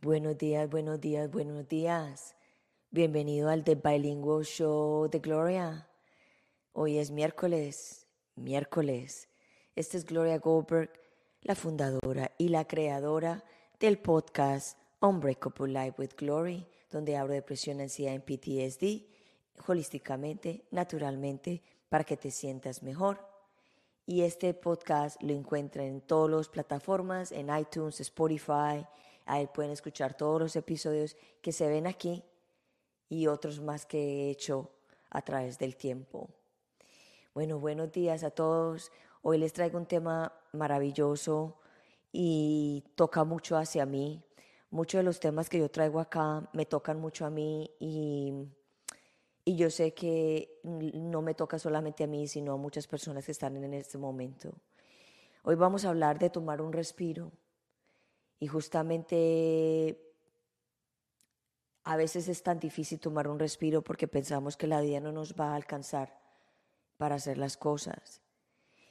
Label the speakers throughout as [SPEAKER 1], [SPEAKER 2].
[SPEAKER 1] Buenos días, buenos días, buenos días. Bienvenido al The Bilingual Show de Gloria. Hoy es miércoles, miércoles. Esta es Gloria Goldberg, la fundadora y la creadora del podcast Unbreakable Life with Glory, donde hablo de depresión, ansiedad y PTSD, holísticamente, naturalmente, para que te sientas mejor. Y este podcast lo encuentran en todas las plataformas, en iTunes, Spotify. Ahí pueden escuchar todos los episodios que se ven aquí y otros más que he hecho a través del tiempo. Bueno, buenos días a todos. Hoy les traigo un tema maravilloso y toca mucho hacia mí. Muchos de los temas que yo traigo acá me tocan mucho a mí y y yo sé que no me toca solamente a mí, sino a muchas personas que están en este momento. Hoy vamos a hablar de tomar un respiro. Y justamente a veces es tan difícil tomar un respiro porque pensamos que la vida no nos va a alcanzar para hacer las cosas.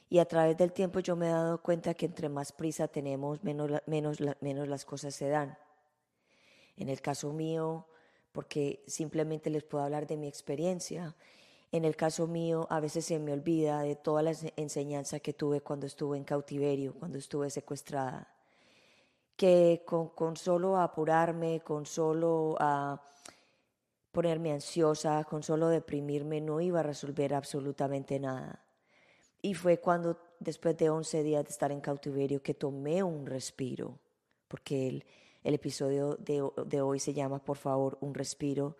[SPEAKER 1] Y a través del tiempo yo me he dado cuenta que entre más prisa tenemos, menos, menos, menos las cosas se dan. En el caso mío, porque simplemente les puedo hablar de mi experiencia. En el caso mío, a veces se me olvida de toda la enseñanza que tuve cuando estuve en cautiverio, cuando estuve secuestrada. Que con, solo apurarme, con solo a ponerme ansiosa, con solo deprimirme, no iba a resolver absolutamente nada. Y fue cuando, después de 11 días de estar en cautiverio, que tomé un respiro, porque el, el episodio de, hoy se llama Por favor, un respiro.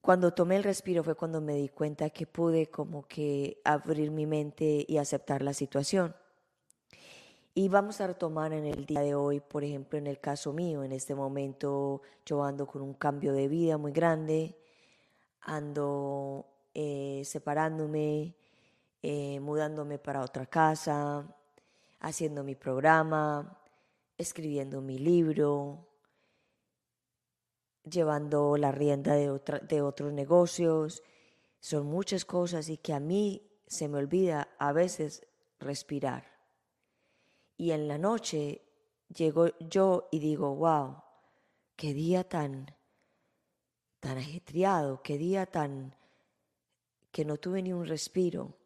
[SPEAKER 1] Cuando tomé el respiro fue cuando me di cuenta que pude como que abrir mi mente y aceptar la situación. Y vamos a retomar en el día de hoy, por ejemplo, en el caso mío, en este momento yo ando con un cambio de vida muy grande, ando eh, separándome, eh, mudándome para otra casa, haciendo mi programa, escribiendo mi libro, llevando la rienda de, otros negocios. Son muchas cosas y que a mí se me olvida a veces respirar. Y en la noche llego yo y digo, wow, qué día tan, tan ajetreado, qué día tan que no tuve ni un respiro.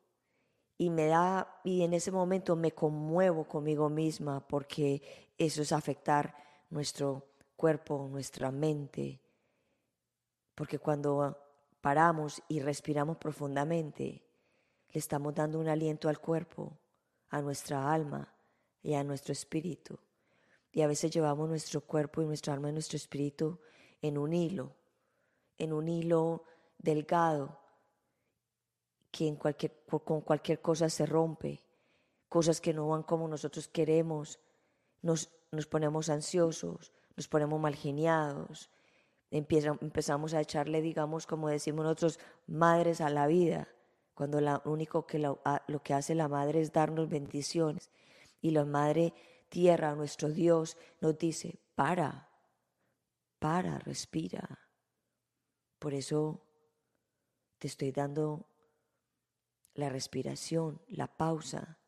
[SPEAKER 1] Y me da, y en ese momento me conmuevo conmigo misma porque eso es afectar nuestro cuerpo, nuestra mente, porque cuando paramos y respiramos profundamente, le estamos dando un aliento al cuerpo, a nuestra alma y a nuestro espíritu. Y a veces llevamos nuestro cuerpo y nuestra alma y nuestro espíritu en un hilo, en un hilo delgado que con cualquier cosa se rompe, cosas que no van como nosotros queremos, nos, nos ponemos ansiosos, nos ponemos malgeniados, empezamos a echarle, digamos, como decimos nosotros, madres a la vida, cuando lo único que lo que hace la madre es darnos bendiciones. Y la madre tierra, nuestro Dios, nos dice, para, para, respira. Por eso te estoy dando la respiración, la pausa,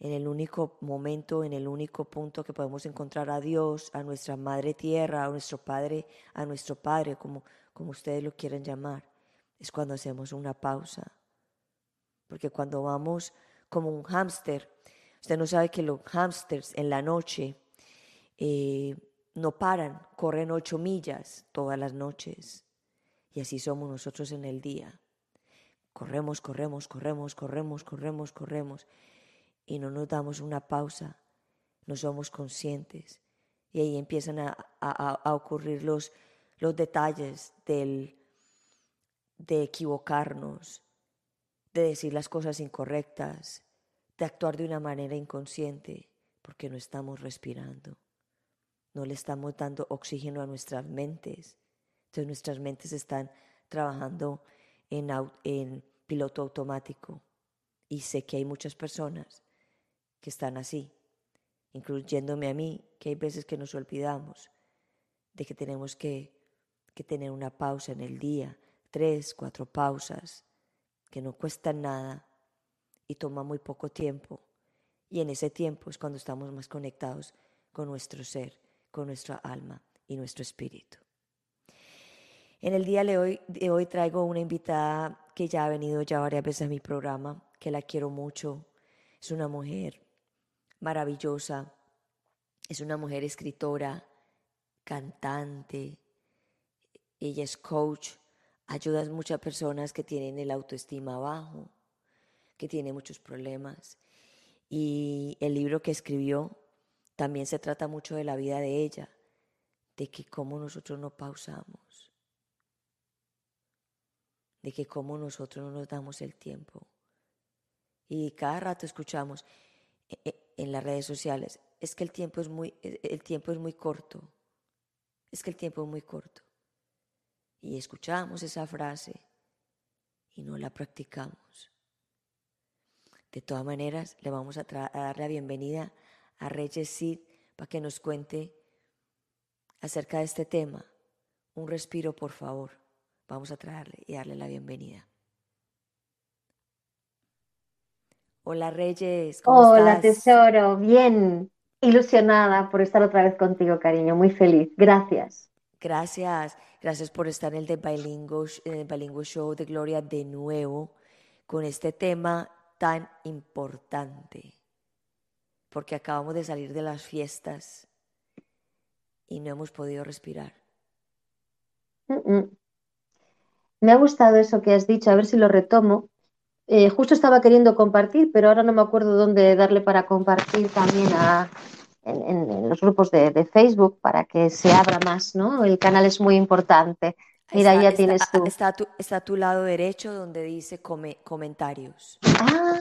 [SPEAKER 1] en el único momento, en el único punto que podemos encontrar a Dios, a nuestra Madre Tierra, a nuestro Padre, a nuestro Padre, como, como ustedes lo quieren llamar, es cuando hacemos una pausa. Porque cuando vamos como un hámster, usted no sabe que los hámsters en la noche eh, no paran, corren ocho millas todas las noches. Y así somos nosotros en el día. Corremos, corremos, corremos, corremos, corremos, corremos y no nos damos una pausa, no somos conscientes. Y ahí empiezan a, ocurrir los, los detalles del, de equivocarnos, de decir las cosas incorrectas, de actuar de una manera inconsciente, porque no estamos respirando. No le estamos dando oxígeno a nuestras mentes. Entonces nuestras mentes están trabajando en, en piloto automático. Y sé que hay muchas personas que están así, incluyéndome a mí, que hay veces que nos olvidamos de que tenemos que, que tener una pausa en el día, tres, cuatro pausas que no cuestan nada y toma muy poco tiempo. Y en ese tiempo es cuando estamos más conectados con nuestro ser, con nuestra alma y nuestro espíritu. En el día de hoy, de hoy traigo una invitada que ya ha venido ya varias veces a mi programa, que la quiero mucho. Es una mujer maravillosa, es una mujer escritora, cantante, ella es coach, ayuda a muchas personas que tienen el autoestima bajo, que tienen muchos problemas. Y el libro que escribió también se trata mucho de la vida de ella, de que cómo nosotros no pausamos, de que cómo nosotros no nos damos el tiempo. Y cada rato escuchamos e, e, en las redes sociales, es que el tiempo es muy, e, el tiempo es muy corto, es que el tiempo es muy corto y escuchamos esa frase y no la practicamos. De todas maneras, le vamos a, dar la bienvenida a Reyes Sid para que nos cuente acerca de este tema. Un respiro, por favor. Vamos a traerle y darle la bienvenida. Hola Reyes,
[SPEAKER 2] ¿cómo Hola tesoro, bien, ilusionada por estar otra vez contigo, cariño, muy feliz. Gracias.
[SPEAKER 1] Gracias. Gracias por estar en el de Bilingual, Show de Gloria de nuevo con este tema tan importante. Porque acabamos de salir de las fiestas y no hemos podido respirar.
[SPEAKER 2] Me ha gustado eso que has dicho, a ver si lo retomo. Eh, justo estaba queriendo compartir, pero ahora no me acuerdo dónde darle para compartir también a, en, los grupos de, Facebook para que se abra más, ¿no? El canal es muy importante. Mira, ya tienes tú.
[SPEAKER 1] Está a, tu, está a tu lado derecho donde dice comentarios.
[SPEAKER 2] Ah.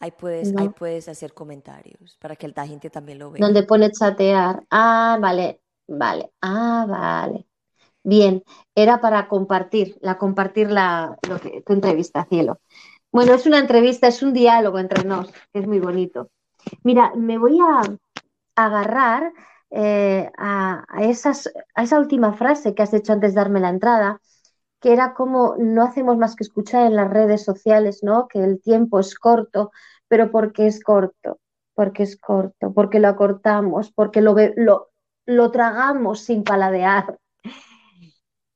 [SPEAKER 1] Ahí puedes, ahí puedes hacer comentarios para que la gente también lo vea.
[SPEAKER 2] Donde pone chatear. Ah, vale, vale. Ah, vale. Bien, era para compartir, la compartir la, lo que, tu entrevista, cielo. Bueno, es una entrevista, es un diálogo entre nos, es muy bonito. Mira, me voy a, agarrar eh, a, esas, a esa última frase que has hecho antes de darme la entrada, que era como no hacemos más que escuchar en las redes sociales, ¿no? Que el tiempo es corto, pero ¿por qué es corto? Porque es corto, porque lo acortamos, porque lo, lo, lo tragamos sin paladear.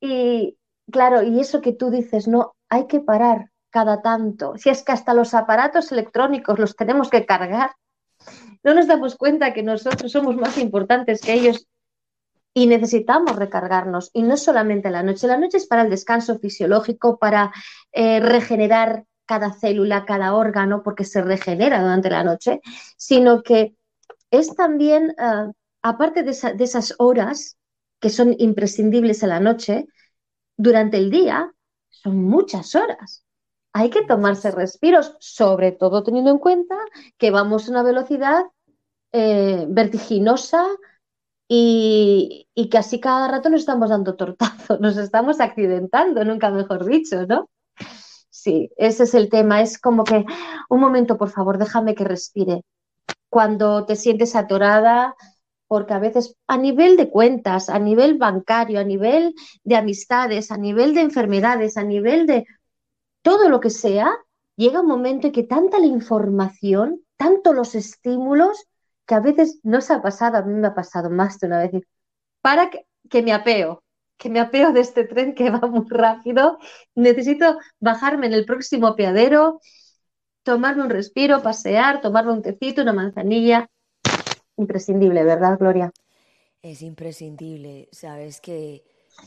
[SPEAKER 2] Y claro, y eso que tú dices, no, hay que parar cada tanto. Si es que hasta los aparatos electrónicos los tenemos que cargar no nos damos cuenta que nosotros somos más importantes que ellos y necesitamos recargarnos. Y no solamente la noche, la noche es para el descanso fisiológico, para eh, regenerar cada célula, cada órgano, porque se regenera durante la noche, sino que es también, eh, aparte de, de esas horas que son imprescindibles en la noche, durante el día son muchas horas hay que tomarse respiros, sobre todo teniendo en cuenta que vamos a una velocidad eh, vertiginosa y, y, que así cada rato nos estamos dando tortazos, nos estamos accidentando, nunca mejor dicho, ¿no? Sí, ese es el tema. Es como que, un momento, por favor, déjame que respire. Cuando te sientes atorada, porque a veces a nivel de cuentas, a nivel bancario, a nivel de amistades, a nivel de enfermedades, a nivel de todo lo que sea, llega un momento en que tanta la información, tanto los estímulos, que a veces no se ha pasado, a mí me ha pasado más de una vez, para que, que me apeo, que me apeo de este tren que va muy rápido, necesito bajarme en el próximo apeadero, tomarme un respiro, pasear, tomarme un tecito, una manzanilla. Imprescindible, ¿verdad, Gloria?
[SPEAKER 1] Es imprescindible. Sabes que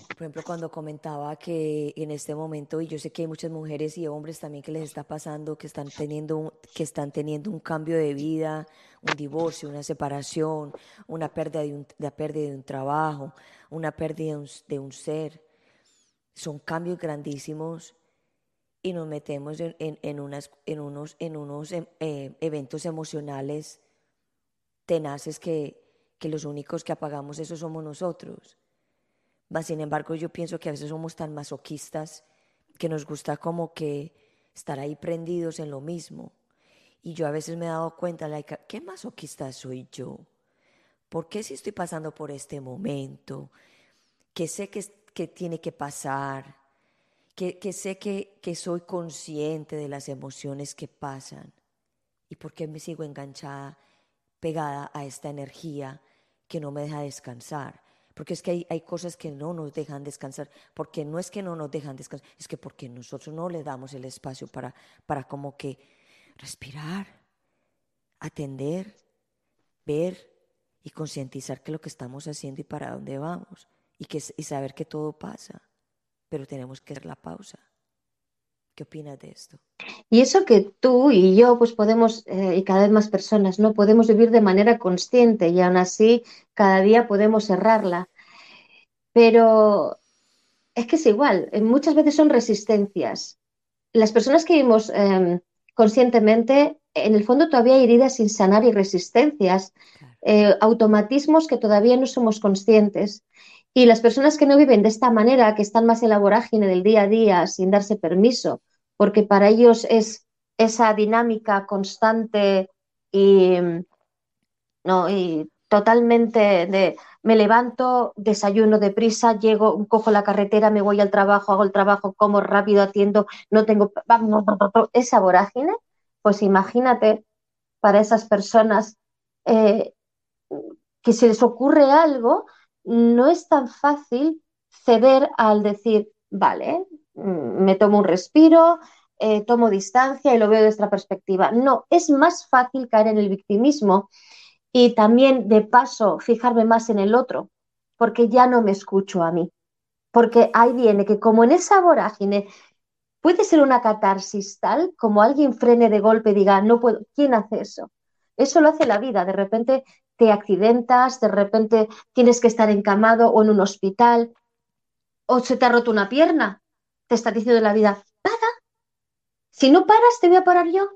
[SPEAKER 1] por ejemplo, cuando comentaba que en este momento, y yo sé que hay muchas mujeres y hombres también que les está pasando, que están teniendo un, que están teniendo un cambio de vida, un divorcio, una separación, una pérdida de un, pérdida de un trabajo, una pérdida de un, ser. Son cambios grandísimos y nos metemos en, en, unas, en unos, en unos em, eh, eventos emocionales tenaces que, que los únicos que apagamos eso somos nosotros sin embargo, yo pienso que a veces somos tan masoquistas que nos gusta como que estar ahí prendidos en lo mismo. Y yo a veces me he dado cuenta, like, ¿qué masoquista soy yo? ¿Por qué si estoy pasando por este momento? Que sé que, que tiene que pasar, que, que sé que, que soy consciente de las emociones que pasan y por qué me sigo enganchada, pegada a esta energía que no me deja descansar. Porque es que hay, hay, cosas que no nos dejan descansar, porque no es que no nos dejan descansar, es que porque nosotros no le damos el espacio para, para como que respirar, atender, ver y concientizar que lo que estamos haciendo y para dónde vamos y, que, y saber que todo pasa, pero tenemos que hacer la pausa. ¿Qué opinas de esto?
[SPEAKER 2] Y eso que tú y yo, pues podemos, eh, y cada vez más personas, ¿no? Podemos vivir de manera consciente y aún así cada día podemos errarla. Pero es que es igual, eh, muchas veces son resistencias. Las personas que vivimos em, conscientemente, en el fondo todavía hay heridas sin sanar y resistencias, eh, automatismos que todavía no somos conscientes. Y las personas que no viven de esta manera, que están más en la vorágine del día a día, sin darse permiso, porque para ellos es esa dinámica constante y, no, y totalmente de me levanto, desayuno deprisa, llego, cojo la carretera, me voy al trabajo, hago el trabajo, como rápido, atiendo, no tengo esa vorágine, pues imagínate para esas personas eh, que se les ocurre algo, no es tan fácil ceder al decir, vale, mm, me tomo un respiro, eh, tomo distancia y lo veo de esta perspectiva. No, es más fácil caer en el victimismo y también de paso fijarme más en el otro, porque ya no me escucho a mí. Porque ahí viene que como en esa vorágine puede ser una catarsis tal, como alguien frene de golpe y diga, no puedo, ¿quién hace eso? Eso lo hace la vida. De repente te accidentas, de repente tienes que estar encamado o en un hospital, o se te ha roto una pierna. Te está diciendo la vida, para. Si no paras, te voy a parar yo.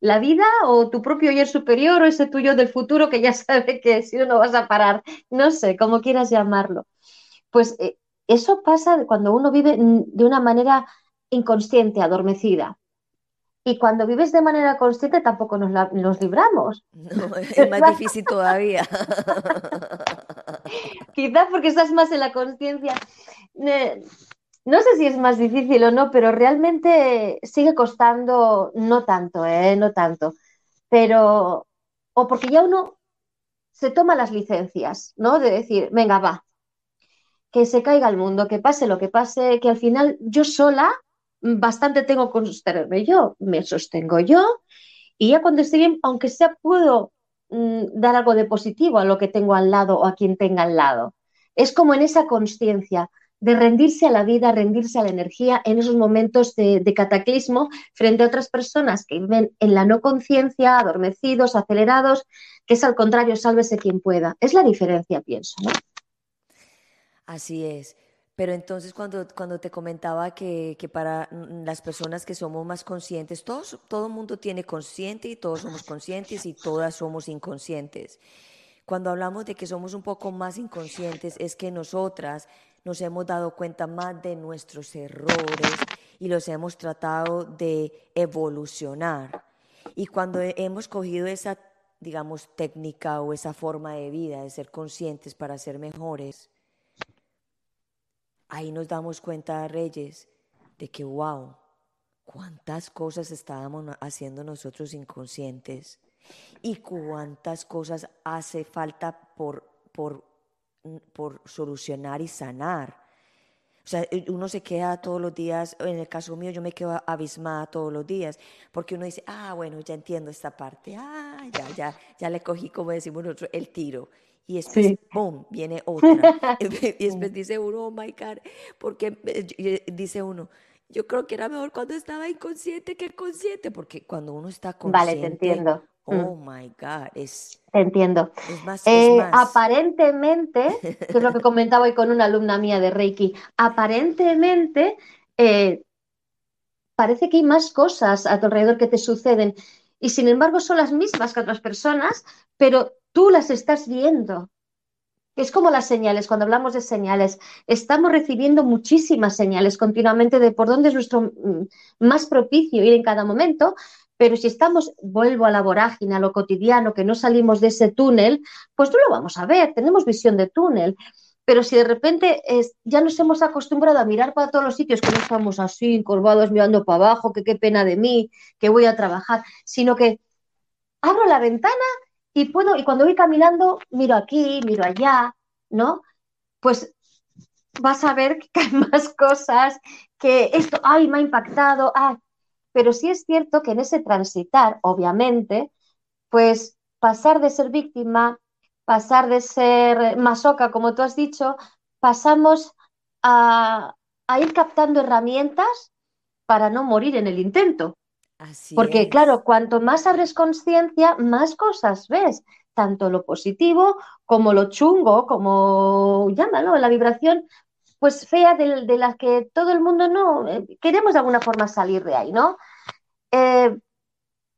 [SPEAKER 2] La vida o tu propio yo superior o ese tuyo del futuro que ya sabe que si no, vas a parar. No sé, como quieras llamarlo. Pues eh, eso pasa cuando uno vive de una manera inconsciente, adormecida. Y cuando vives de manera consciente tampoco nos, libramos.
[SPEAKER 1] No, es más difícil todavía.
[SPEAKER 2] Quizás porque estás más en la conciencia. No sé si es más difícil o no, pero realmente sigue costando, no tanto, ¿eh? No tanto. Pero, o porque ya uno se toma las licencias, ¿no? De decir, venga, va, que se caiga el mundo, que pase lo que pase, que al final yo sola bastante tengo con sostenerme yo, me sostengo yo y ya cuando estoy bien, aunque sea, puedo mm, dar algo de positivo a lo que tengo al lado o a quien tenga al lado. Es como en esa conciencia de rendirse a la vida, rendirse a la energía en esos momentos de, de cataclismo frente a otras personas que viven en la no conciencia, adormecidos, acelerados, que es al contrario, sálvese quien pueda. Es la diferencia, pienso. ¿no?
[SPEAKER 1] Así es. Pero entonces cuando, cuando te comentaba que, que, para las personas que somos más conscientes, todos, todo el mundo tiene consciente y todos somos conscientes y todas somos inconscientes. Cuando hablamos de que somos un poco más inconscientes es que nosotras nos hemos dado cuenta más de nuestros errores y los hemos tratado de evolucionar. Y cuando hemos cogido esa, digamos, técnica o esa forma de vida de ser conscientes para ser mejores, ahí nos damos cuenta, Reyes, de que, wow, cuántas cosas estábamos haciendo nosotros inconscientes y cuántas cosas hace falta por, por, por solucionar y sanar. O sea, eh, uno se queda todos los días, en el caso mío yo me quedo abismada todos los días, porque uno dice, ah, bueno, ya entiendo esta parte, ah, ya, ya, ya le cogí, como decimos nosotros, el tiro y después, ¡pum!, viene otra. y después dice uno, oh my God, porque eh, dice uno, yo creo que era mejor cuando estaba inconsciente que consciente, porque cuando uno está consciente.
[SPEAKER 2] Vale, te entiendo.
[SPEAKER 1] Oh mm. my God, es.
[SPEAKER 2] Te entiendo. Eh, aparentemente, que es lo que comentaba hoy con una alumna mía de Reiki, aparentemente eh, parece que hay más cosas a tu alrededor que te suceden y sin embargo son las mismas que otras personas, pero tú las estás viendo. Es como las señales, cuando hablamos de señales, estamos recibiendo muchísimas señales continuamente de por dónde es nuestro mm, más propicio ir en cada momento, pero si estamos, vuelvo a la vorágine, a lo cotidiano, que no salimos de ese túnel, pues no lo vamos a ver, tenemos visión de túnel. Pero si de repente ya nos hemos acostumbrado a mirar para todos los sitios, que no estamos así, encorvados, mirando para abajo, que qué pena de mí, que voy a trabajar, sino que abro la ventana y y cuando voy caminando, miro aquí, miro allá, ¿no? Pues vas a ver que hay más cosas, que esto, ay, me ha impactado, ay. Pero sí es cierto que en ese transitar, obviamente, pues pasar de ser víctima, pasar de ser masoca, como tú has dicho, pasamos a, ir captando herramientas para no morir en el intento. Porque claro, cuanto más abres conciencia, más cosas ves, tanto lo positivo como lo chungo, como llámalo, la vibración pues fea de, de las que todo el mundo no eh, queremos de alguna forma salir de ahí, ¿no? Eh,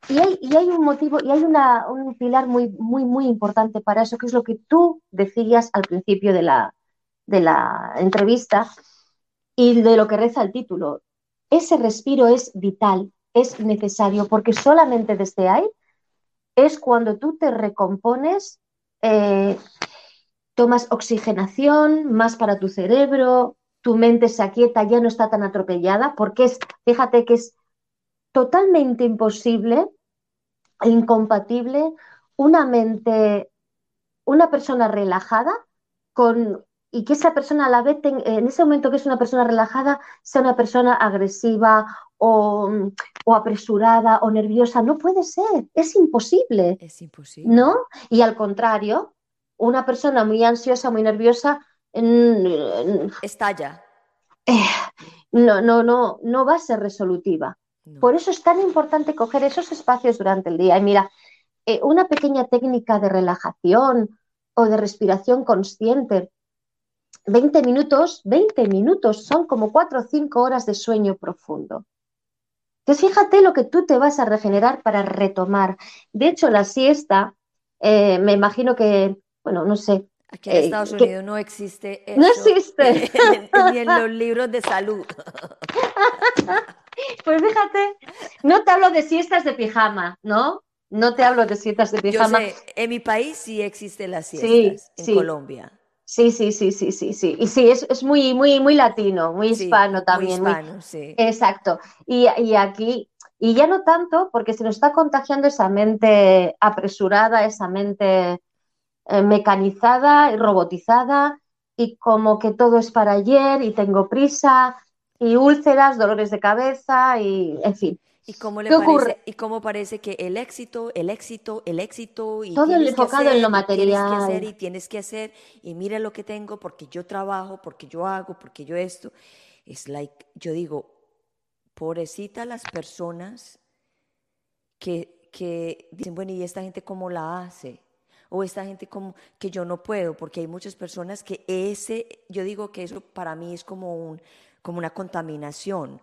[SPEAKER 2] y, hay, y, hay, un motivo y hay una, un pilar muy, muy, muy importante para eso, que es lo que tú decías al principio de la, de la entrevista y de lo que reza el título. Ese respiro es vital, es necesario, porque solamente desde ahí es cuando tú te recompones, eh, tomas oxigenación más para tu cerebro, tu mente se aquieta, ya no está tan atropellada, porque es, fíjate que es totalmente imposible e incompatible una mente, una persona relajada con y que esa persona a la vez, en ese momento que es una persona relajada, sea una persona agresiva o, o, apresurada o nerviosa. No puede ser, es imposible.
[SPEAKER 1] Es imposible.
[SPEAKER 2] ¿No? Y al contrario, una persona muy ansiosa, muy nerviosa.
[SPEAKER 1] Estalla.
[SPEAKER 2] Eh, no, no, no, no va a ser resolutiva. Por eso es tan importante coger esos espacios durante el día. Y mira, eh, una pequeña técnica de relajación o de respiración consciente. 20 minutos, 20 minutos son como 4 o 5 horas de sueño profundo. Entonces, fíjate lo que tú te vas a regenerar para retomar. De hecho, la siesta, eh, me imagino que, bueno, no sé.
[SPEAKER 1] Aquí en eh, Estados Unidos no existe eso.
[SPEAKER 2] No existe.
[SPEAKER 1] Ni en los libros de salud.
[SPEAKER 2] Pues fíjate, no te hablo de siestas de pijama, ¿no? No te hablo de siestas de pijama.
[SPEAKER 1] Yo sé, en mi país sí existen las siestas, en Colombia.
[SPEAKER 2] Sí, sí, sí, sí, sí, sí. Y sí, es, es muy, muy, muy latino, muy hispano también.
[SPEAKER 1] Muy hispano, sí.
[SPEAKER 2] Exacto. Y, y, aquí, y ya no tanto, porque se nos está contagiando esa mente apresurada, esa mente eh, mecanizada y robotizada, y como que todo es para ayer y tengo prisa, y úlceras, dolores de cabeza y, en fin.
[SPEAKER 1] ¿Y cómo, le parece, ¿Y cómo parece que el éxito, el éxito, el éxito... Y
[SPEAKER 2] Todo enfocado en lo material.
[SPEAKER 1] Tienes que hacer y tienes que hacer y mira lo que tengo porque yo trabajo, porque yo hago, porque yo esto. Es like, yo digo, pobrecita las personas que, que dicen, bueno, ¿y esta gente cómo la hace? o esta gente como que yo no puedo, porque hay muchas personas que ese, yo digo que eso para mí es como un, como una contaminación.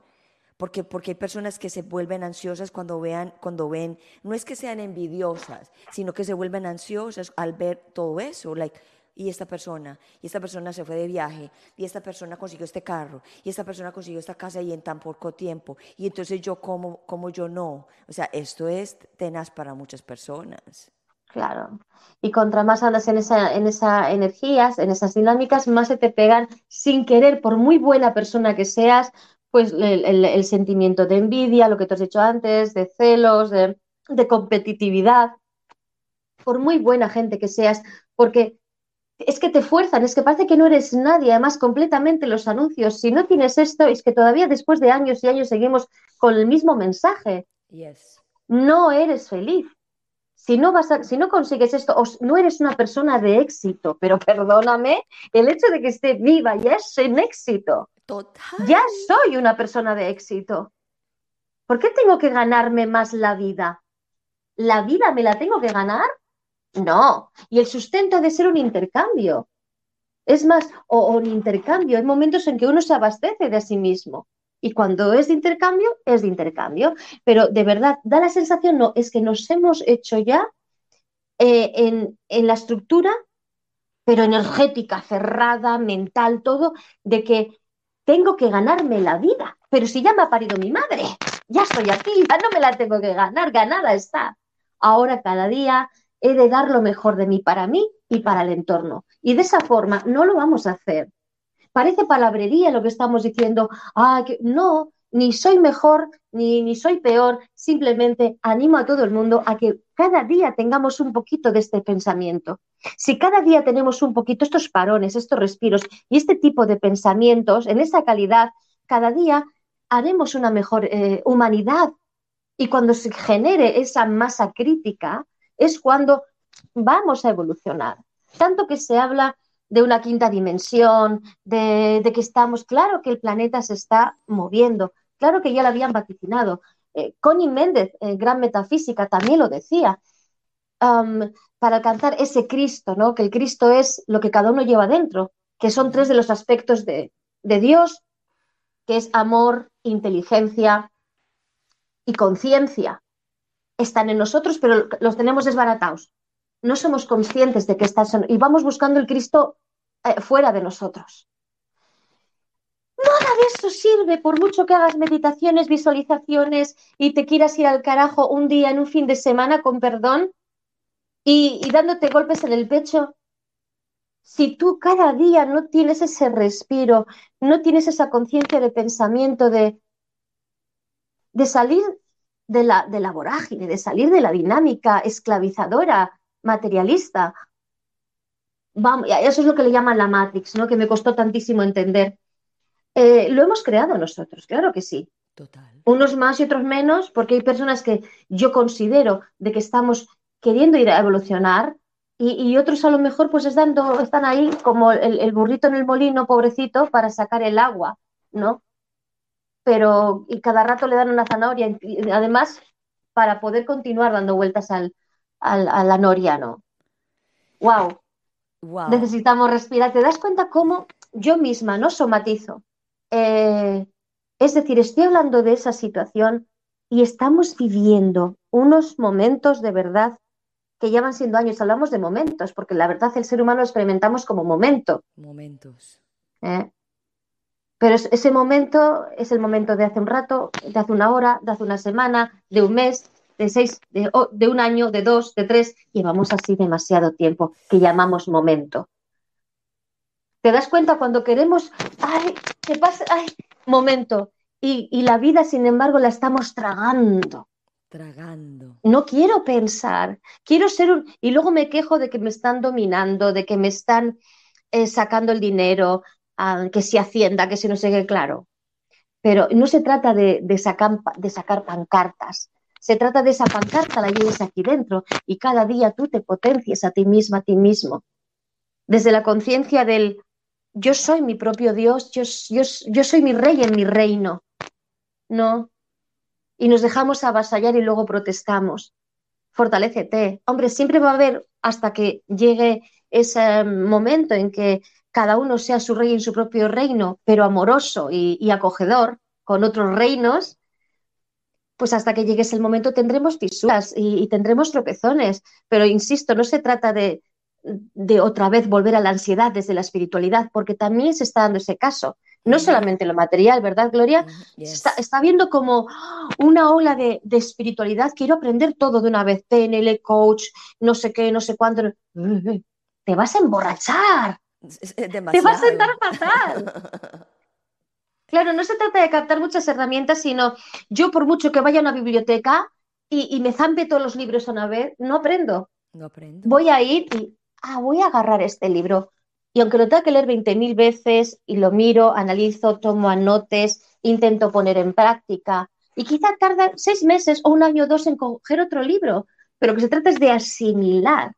[SPEAKER 1] Porque, porque hay personas que se vuelven ansiosas cuando, vean, cuando ven, no es que sean envidiosas, sino que se vuelven ansiosas al ver todo eso. Like, y esta persona, y esta persona se fue de viaje, y esta persona consiguió este carro, y esta persona consiguió esta casa y en tan poco tiempo, y entonces yo como, como yo no. O sea, esto es tenaz para muchas personas.
[SPEAKER 2] Claro. Y contra más andas en esa, en esas energías, en esas dinámicas, más se te pegan sin querer, por muy buena persona que seas, pues el, sentimiento de envidia, lo que te has dicho antes, de celos, de, de competitividad, por muy buena gente que seas, porque es que te fuerzan, es que parece que no eres nadie, además completamente los anuncios, si no tienes esto, es que todavía después de años y años seguimos con el mismo mensaje.
[SPEAKER 1] Yes.
[SPEAKER 2] No eres feliz si no, vas si no consigues esto, no eres una persona de éxito, pero perdóname, el hecho de que esté viva ya es un éxito. Ya soy una persona de éxito. ¿Por qué tengo que ganarme más la vida? ¿La vida me la tengo que ganar? No. Y el sustento ha de ser un intercambio. Es más, o un intercambio. Hay momentos en que uno se abastece de sí mismo. Y cuando es de intercambio, es de intercambio. Pero de verdad, da la sensación, no, es que nos hemos hecho ya eh, en, la estructura, pero energética, cerrada, mental, todo, de que tengo que ganarme la vida. Pero si ya me ha parido mi madre, ya estoy aquí, ya no me la tengo que ganar, ganada está. Ahora cada día he de dar lo mejor de mí para mí y para el entorno. Y de esa forma no lo vamos a hacer. Parece palabrería lo que estamos diciendo. Ah, que no, ni soy mejor ni, ni soy peor. Simplemente animo a todo el mundo a que cada día tengamos un poquito de este pensamiento. Si cada día tenemos un poquito estos parones, estos respiros y este tipo de pensamientos en esa calidad, cada día haremos una mejor eh, humanidad. Y cuando se genere esa masa crítica, es cuando vamos a evolucionar. Tanto que se habla de una quinta dimensión, de, que estamos, claro que el planeta se está moviendo, claro que ya lo habían vaticinado. Eh, Connie Méndez, en Gran Metafísica, también lo decía, para alcanzar ese Cristo, ¿no? que el Cristo es lo que cada uno lleva dentro, que son tres de los aspectos de, de Dios, que es amor, inteligencia y conciencia. Están en nosotros, pero los tenemos desbaratados. No somos conscientes de que están y vamos buscando el Cristo eh, fuera de nosotros. Nada de eso sirve, por mucho que hagas meditaciones, visualizaciones y te quieras ir al carajo un día en un fin de semana con perdón y, y dándote golpes en el pecho. Si tú cada día no tienes ese respiro, no tienes esa conciencia de pensamiento, de, de salir de la, de la vorágine, de salir de la dinámica esclavizadora, materialista. Vamos, eso es lo que le llaman la Matrix, ¿no? que me costó tantísimo entender. Eh, lo hemos creado nosotros, claro que sí. Total. Unos más y otros menos, porque hay personas que yo considero de que estamos queriendo ir a evolucionar y, otros a lo mejor pues están, están ahí como el, burrito en el molino, pobrecito, para sacar el agua, ¿no? Pero y cada rato le dan una zanahoria, y además para poder continuar dando vueltas al, al, a la noria, ¿no? Wow. Necesitamos respirar. ¿Te das cuenta cómo yo misma no somatizo? Eh, es decir, estoy hablando de esa situación y estamos viviendo unos momentos de verdad que llevan siendo años. Hablamos de momentos, porque la verdad el ser humano lo experimentamos como momento.
[SPEAKER 1] Momentos.
[SPEAKER 2] ¿Eh? Pero ese momento es el momento de hace un rato, de hace una hora, de hace una semana, de un mes, de seis, de, de un año, de dos, de tres. Llevamos así demasiado tiempo que llamamos momento. ¿Te das cuenta cuando queremos, ay, ¿qué pasa, ay, momento? Y, y la vida, sin embargo, la estamos tragando.
[SPEAKER 1] Tragando.
[SPEAKER 2] No quiero pensar, quiero ser un... Y luego me quejo de que me están dominando, de que me están eh, sacando el dinero, ah, que si Hacienda, que si no sé qué, claro. Pero no se trata de, sacar, de sacar pancartas, se trata de esa pancarta, la lleves aquí dentro y cada día tú te potencies a ti misma, a ti mismo. Desde la conciencia del yo soy mi propio Dios, yo, yo, yo soy mi rey en mi reino. No, y nos dejamos avasallar y luego protestamos. Fortalécete. Hombre, siempre va a haber hasta que llegue ese momento en que cada uno sea su rey en su propio reino, pero amoroso y, acogedor con otros reinos, pues hasta que llegue ese momento tendremos fisuras y, tendremos tropezones. Pero insisto, no se trata de, de otra vez volver a la ansiedad desde la espiritualidad, porque también se está dando ese caso no solamente lo material, ¿verdad, Gloria? Está, viendo como una ola de, espiritualidad. Quiero aprender todo de una vez. PNL, coach, no sé qué, no sé cuánto. Te vas a emborrachar. Te vas a sentar fatal. Claro, no se trata de captar muchas herramientas, sino yo por mucho que vaya a una biblioteca y, me zampe todos los libros a una vez, no aprendo.
[SPEAKER 1] No aprendo.
[SPEAKER 2] Voy a ir y, ah, voy a agarrar este libro y aunque lo tenga que leer 20.000 veces y lo miro, analizo, tomo anotes, intento poner en práctica, y quizá tarda seis meses o un año o dos en coger otro libro, pero que se trata es de asimilar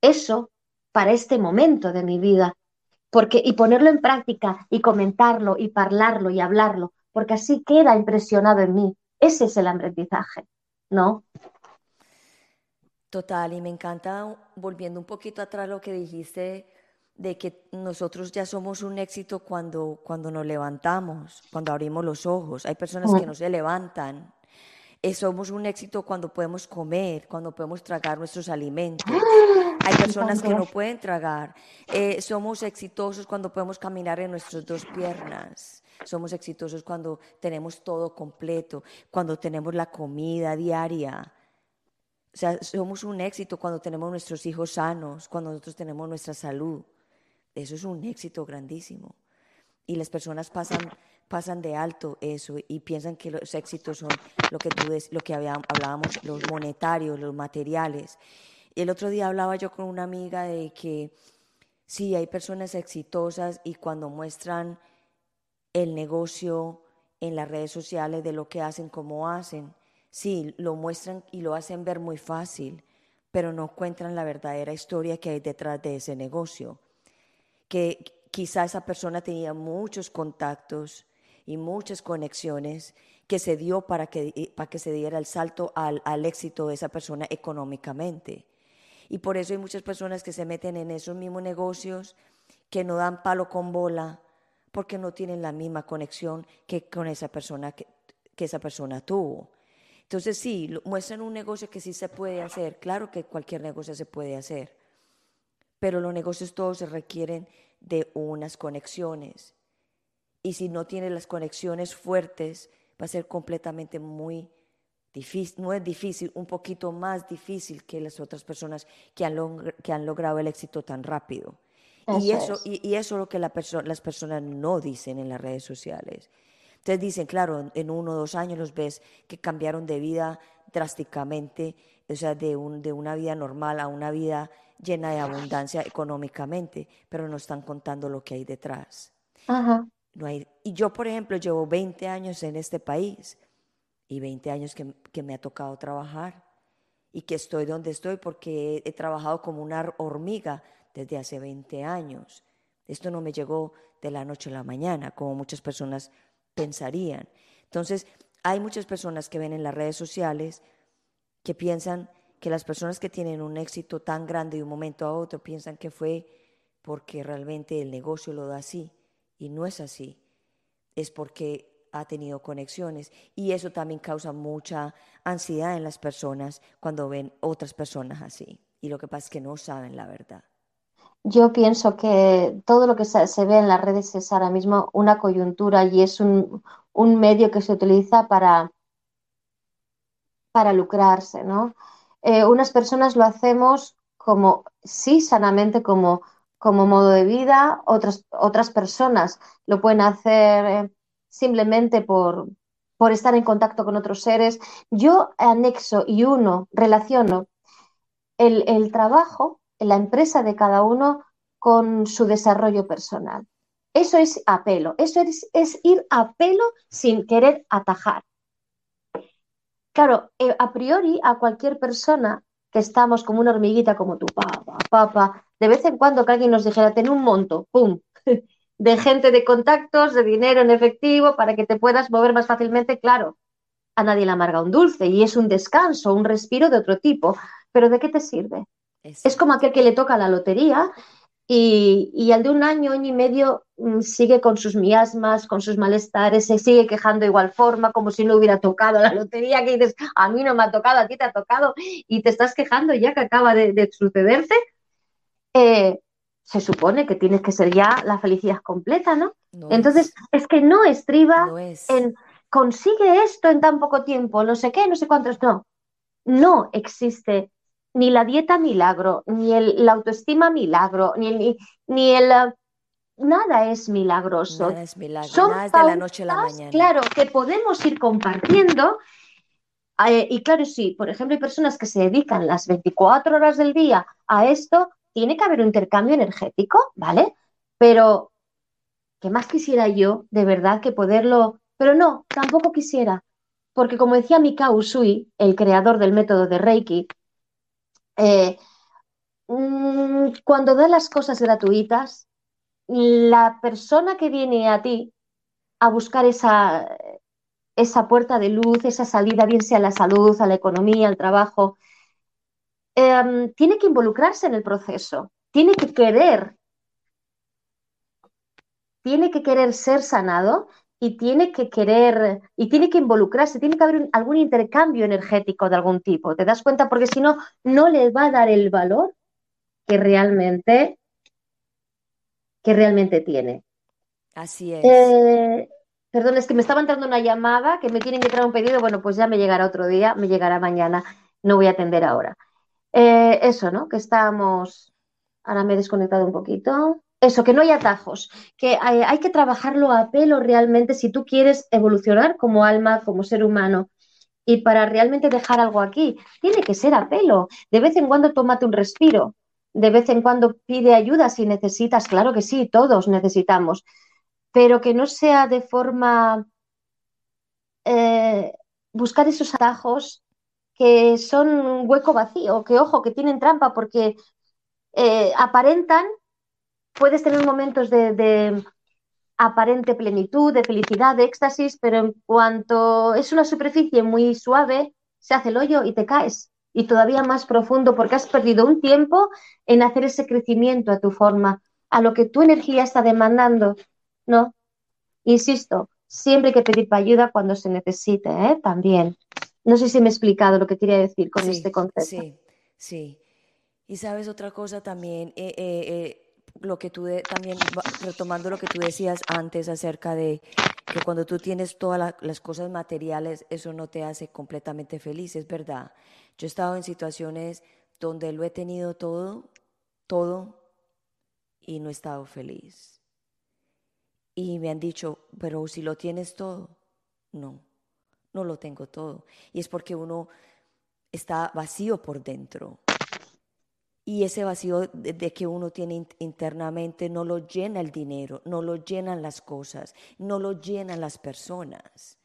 [SPEAKER 2] eso para este momento de mi vida, porque y ponerlo en práctica y comentarlo y hablarlo y hablarlo, porque así queda impresionado en mí. Ese es el aprendizaje, ¿no?
[SPEAKER 1] Total, y me encanta, volviendo un poquito atrás lo que dijiste, de que nosotros ya somos un éxito cuando, cuando nos levantamos, cuando abrimos los ojos. Hay personas que no se levantan. Eh, somos un éxito cuando podemos comer, cuando podemos tragar nuestros alimentos. Hay personas que no pueden tragar. Eh, somos exitosos cuando podemos caminar en nuestras dos piernas. Somos exitosos cuando tenemos todo completo, cuando tenemos la comida diaria. O sea, somos un éxito cuando tenemos nuestros hijos sanos, cuando nosotros tenemos nuestra salud. Eso es un éxito grandísimo. Y las personas pasan, pasan de alto eso y piensan que los éxitos son lo que, tú lo que hablábamos, los monetarios, los materiales. El otro día hablaba yo con una amiga de que sí, hay personas exitosas y cuando muestran el negocio en las redes sociales de lo que hacen, cómo hacen, sí, lo muestran y lo hacen ver muy fácil, pero no cuentan la verdadera historia que hay detrás de ese negocio. Que quizá esa persona tenía muchos contactos y muchas conexiones que se dio para que, para que se diera el salto al, al éxito de esa persona económicamente. Y por eso hay muchas personas que se meten en esos mismos negocios que no dan palo con bola porque no tienen la misma conexión que con esa persona que, esa persona tuvo. Entonces sí, muestran un negocio que sí se puede hacer. Claro que cualquier negocio se puede hacer, pero los negocios todos se requieren de unas conexiones. Y si no tiene las conexiones fuertes, va a ser completamente muy difícil, no es difícil, un poquito más difícil que las otras personas que han, que han logrado el éxito tan rápido. y, eso, y, eso es lo que la las personas no dicen en las redes sociales. Ustedes dicen, claro, en uno o dos años los ves que cambiaron de vida drásticamente, o sea, de, un, de una vida normal a una vida llena de abundancia económicamente, pero no están contando lo que hay detrás. No hay, y yo, por ejemplo, llevo 20 años en este país y 20 años que, que me ha tocado trabajar y que estoy donde estoy porque he, he, trabajado como una hormiga desde hace 20 años. Esto no me llegó de la noche a la mañana, como muchas personas pensarían. Entonces, hay muchas personas que ven en las redes sociales que piensan que las personas que tienen un éxito tan grande de un momento a otro piensan que fue porque realmente el negocio lo da así y no es así. Es porque ha tenido conexiones y eso también causa mucha ansiedad en las personas cuando ven otras personas así. Y lo que pasa es que no saben la verdad.
[SPEAKER 2] Yo pienso que todo lo que se, ve en las redes es ahora mismo una coyuntura y es un, medio que se utiliza para, para lucrarse, ¿no? Eh, unas personas lo hacemos como, sí, sanamente como, como modo de vida, otras, otras personas lo pueden hacer eh, simplemente por, por estar en contacto con otros seres. Yo anexo y uno, relaciono el, el trabajo la empresa de cada uno con su desarrollo personal. Eso es apelo, eso es, es ir a pelo sin querer atajar. Claro, eh, a priori a cualquier persona que estamos como una hormiguita como tu papá, papá, de vez en cuando que alguien nos dijera, ten un monto, ¡pum!, de gente de contactos, de dinero en efectivo, para que te puedas mover más fácilmente, claro, a nadie le amarga un dulce y es un descanso, un respiro de otro tipo. Pero ¿de qué te sirve? Es como aquel que le toca la lotería y, al de un año, año y medio mm, sigue con sus miasmas, con sus malestares, se sigue quejando de igual forma, como si no hubiera tocado la lotería, que dices, a mí no me ha tocado, a ti te ha tocado, y te estás quejando ya que acaba de, sucederte. Eh, se supone que tienes que ser ya la felicidad completa, ¿no? Entonces, es. que no estriba en consigue esto en tan poco tiempo, no sé qué, no sé cuántos, no. No existe ni la dieta milagro, ni el, la autoestima milagro, ni el, ni, el nada es milagroso.
[SPEAKER 1] Nada es milagro, Son nada es de la noche a la mañana.
[SPEAKER 2] Claro, que podemos ir compartiendo. Eh, y claro, sí, por ejemplo, hay personas que se dedican las 24 horas del día a esto, tiene que haber un intercambio energético, ¿vale? Pero, ¿qué más quisiera yo de verdad que poderlo? Pero no, tampoco quisiera, porque como decía Mikao Usui, el creador del método de Reiki, eh, mm, cuando das las cosas gratuitas, la persona que viene a ti a buscar esa, esa puerta de luz, esa salida, bien sea a la salud, a la economía, al trabajo, em, tiene que involucrarse en el proceso, tiene que querer, tiene que querer ser sanado y tiene que querer y tiene que involucrarse, tiene que haber algún intercambio energético de algún tipo. ¿Te das cuenta? Porque si no, no le va a dar el valor que realmente, que realmente tiene.
[SPEAKER 1] Así es.
[SPEAKER 2] Eh, perdón, es que me estaba entrando una llamada que me tienen que traer un pedido. Bueno, pues ya me llegará otro día, me llegará mañana. no voy a atender ahora. Eh, eso, ¿no? Que estamos, ahora me he desconectado un poquito. Eso, que no hay atajos, que hay, hay que trabajarlo a pelo realmente si tú quieres evolucionar como alma, como ser humano. Y para realmente dejar algo aquí, tiene que ser a pelo. De vez en cuando tómate un respiro. De vez en cuando pide ayuda si necesitas. Claro que sí, todos necesitamos. Pero que no sea de forma eh, buscar esos atajos que son un hueco vacío, que ojo, que tienen trampa porque eh, aparentan, puedes tener momentos de, aparente plenitud, de felicidad, de éxtasis, pero en cuanto es una superficie muy suave, se hace el hoyo y te caes. Y todavía más profundo porque has perdido un tiempo en hacer ese crecimiento a tu forma, a lo que tu energía está demandando. No, insisto, siempre hay que pedir ayuda cuando se necesite, ¿eh? también. No sé si me he explicado lo que quería decir con este concepto.
[SPEAKER 1] Sí, sí. Y sabes otra cosa también, eh, eh, eh, lo que tú también retomando lo que tú decías antes acerca de que cuando tú tienes todas las cosas materiales, eso no te hace completamente feliz, es verdad. Yo he estado en situaciones donde lo he tenido todo, todo, y no he estado feliz. Y me han dicho, pero si lo tienes todo, no, no lo tengo todo. Y es porque uno está vacío por dentro. Y ese vacío de, que uno tiene internamente no lo llena el dinero, no lo llenan las cosas, no lo llenan las personas.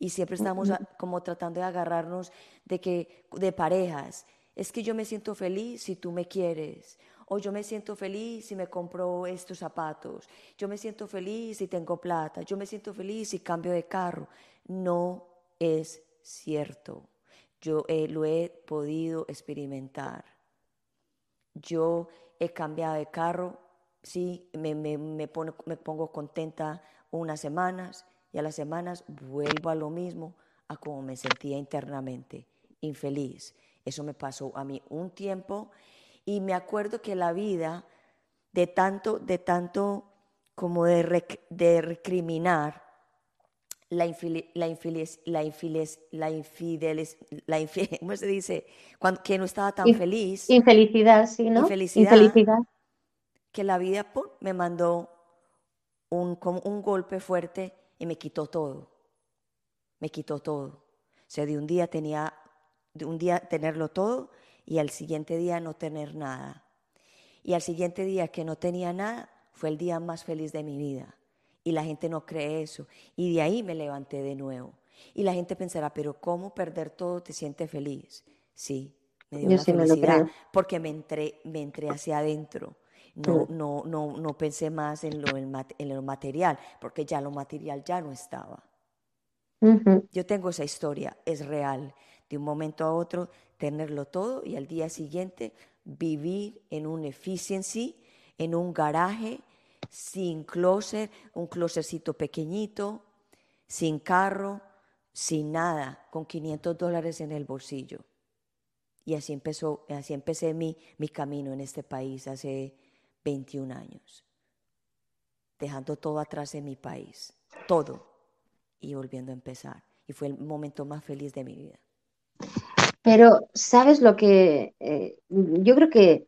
[SPEAKER 1] Y siempre estamos como tratando de agarrarnos de que de parejas. Es que yo me siento feliz si tú me quieres o yo me siento feliz si me compro estos zapatos, yo me siento feliz si tengo plata, yo me siento feliz si cambio de carro. No es cierto. Yo eh, lo he podido experimentar. Yo he cambiado de carro, sí, me, pongo contenta unas semanas y a las semanas vuelvo a lo mismo, a como me sentía internamente, infeliz. Eso me pasó a mí un tiempo y me acuerdo que la vida, de tanto, de tanto como de, de recriminar, la infeliz, la infeliz, la infeliz, la infidelis, la ¿cómo se dice? Cuando, que no estaba tan feliz.
[SPEAKER 2] Infelicidad, sí, ¿no?
[SPEAKER 1] Infelicidad. Infelicidad. Que la vida me mandó un, un golpe fuerte y me quitó todo. Me quitó todo. O sea, de un día tenía, de un día tenerlo todo y al siguiente día no tener nada. Y al siguiente día que no tenía nada fue el día más feliz de mi vida. Y la gente no cree eso. Y de ahí me levanté de nuevo. Y la gente pensará, pero ¿cómo perder todo te siente feliz? Sí, me dio la felicidad porque me entré, me entré hacia adentro. No, no, no, no pensé más en lo, en lo material, porque ya lo material ya no estaba. Yo tengo esa historia, es real. De un momento a otro tenerlo todo y al día siguiente vivir en un efficiency, en un garaje, sin closet, un closetcito pequeñito, sin carro, sin nada, con 500 dólares en el bolsillo. Y así, empezó, así empecé mi, mi camino en este país hace 21 años, dejando todo atrás en mi país, todo, y volviendo a empezar. Y fue el momento más feliz de mi vida.
[SPEAKER 2] Pero, ¿sabes lo que? Eh, yo creo que,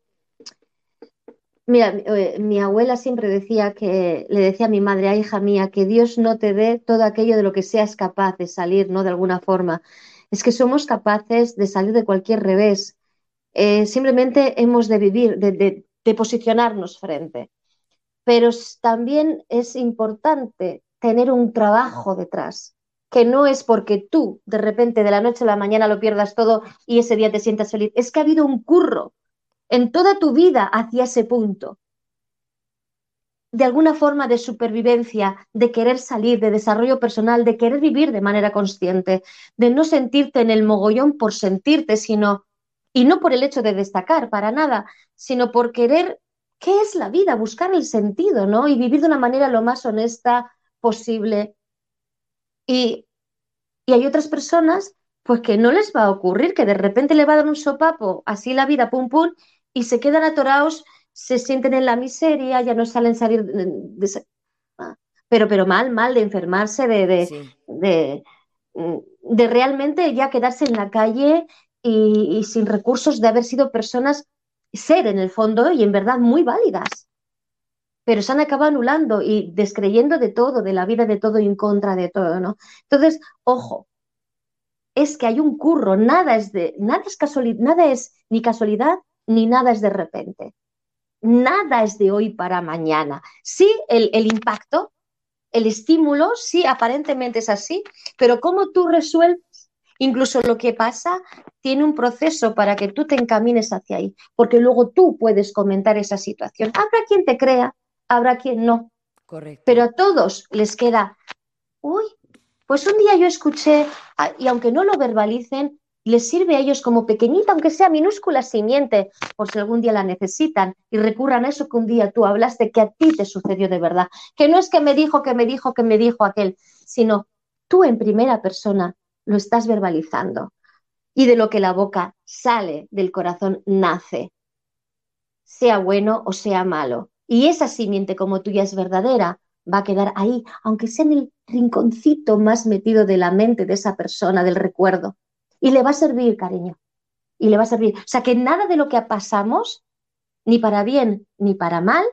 [SPEAKER 2] mira, mi abuela siempre decía que, le decía a mi madre, a hija mía, que Dios no te dé todo aquello de lo que seas capaz de salir, ¿no? De alguna forma. Es que somos capaces de salir de cualquier revés. Eh, simplemente hemos de vivir, de, de posicionarnos frente. Pero también es importante tener un trabajo detrás que no es porque tú de repente de la noche a la mañana lo pierdas todo y ese día te sientas feliz, es que ha habido un curro en toda tu vida hacia ese punto. De alguna forma de supervivencia, de querer salir, de desarrollo personal, de querer vivir de manera consciente, de no sentirte en el mogollón por sentirte, sino, y no por el hecho de destacar para nada, sino por querer qué es la vida, buscar el sentido, ¿no? Y vivir de una manera lo más honesta posible, y, hay otras personas pues que no les va a ocurrir, que de repente le va a dar un sopapo, así la vida, pum, pum, y se quedan atorados, se sienten en la miseria, ya no salen salir de, ah, pero, pero mal, mal, de enfermarse, de, de, de, realmente ya quedarse en la calle y, sin recursos de haber sido personas, ser en el fondo y en verdad muy válidas. Pero se han acabado anulando y descreyendo de todo, de la vida de todo y en contra de todo, ¿no? Entonces, ojo, es que hay un curro, nada es de, nada es casualidad, nada es ni casualidad ni nada es de repente. Nada es de hoy para mañana. Sí, el, el impacto, el estímulo, sí, aparentemente es así, pero cómo tú resuelves Incluso lo que pasa tiene un proceso para que tú te encamines hacia ahí, porque luego tú puedes comentar esa situación. Habrá quien te crea, habrá quien no.
[SPEAKER 1] Correcto.
[SPEAKER 2] Pero a todos les queda, uy, pues un día yo escuché, y aunque no lo verbalicen, les sirve a ellos como pequeñita, aunque sea minúscula simiente, por si algún día la necesitan y recurran a eso que un día tú hablaste que a ti te sucedió de verdad. Que no es que me dijo, que me dijo, que me dijo aquel, sino tú en primera persona lo estás verbalizando. Y de lo que la boca sale del corazón nace, sea bueno o sea malo. Y esa simiente como tuya es verdadera, va a quedar ahí, aunque sea en el rinconcito más metido de la mente de esa persona, del recuerdo. Y le va a servir, cariño. Y le va a servir. O sea que nada de lo que pasamos, ni para bien ni para mal,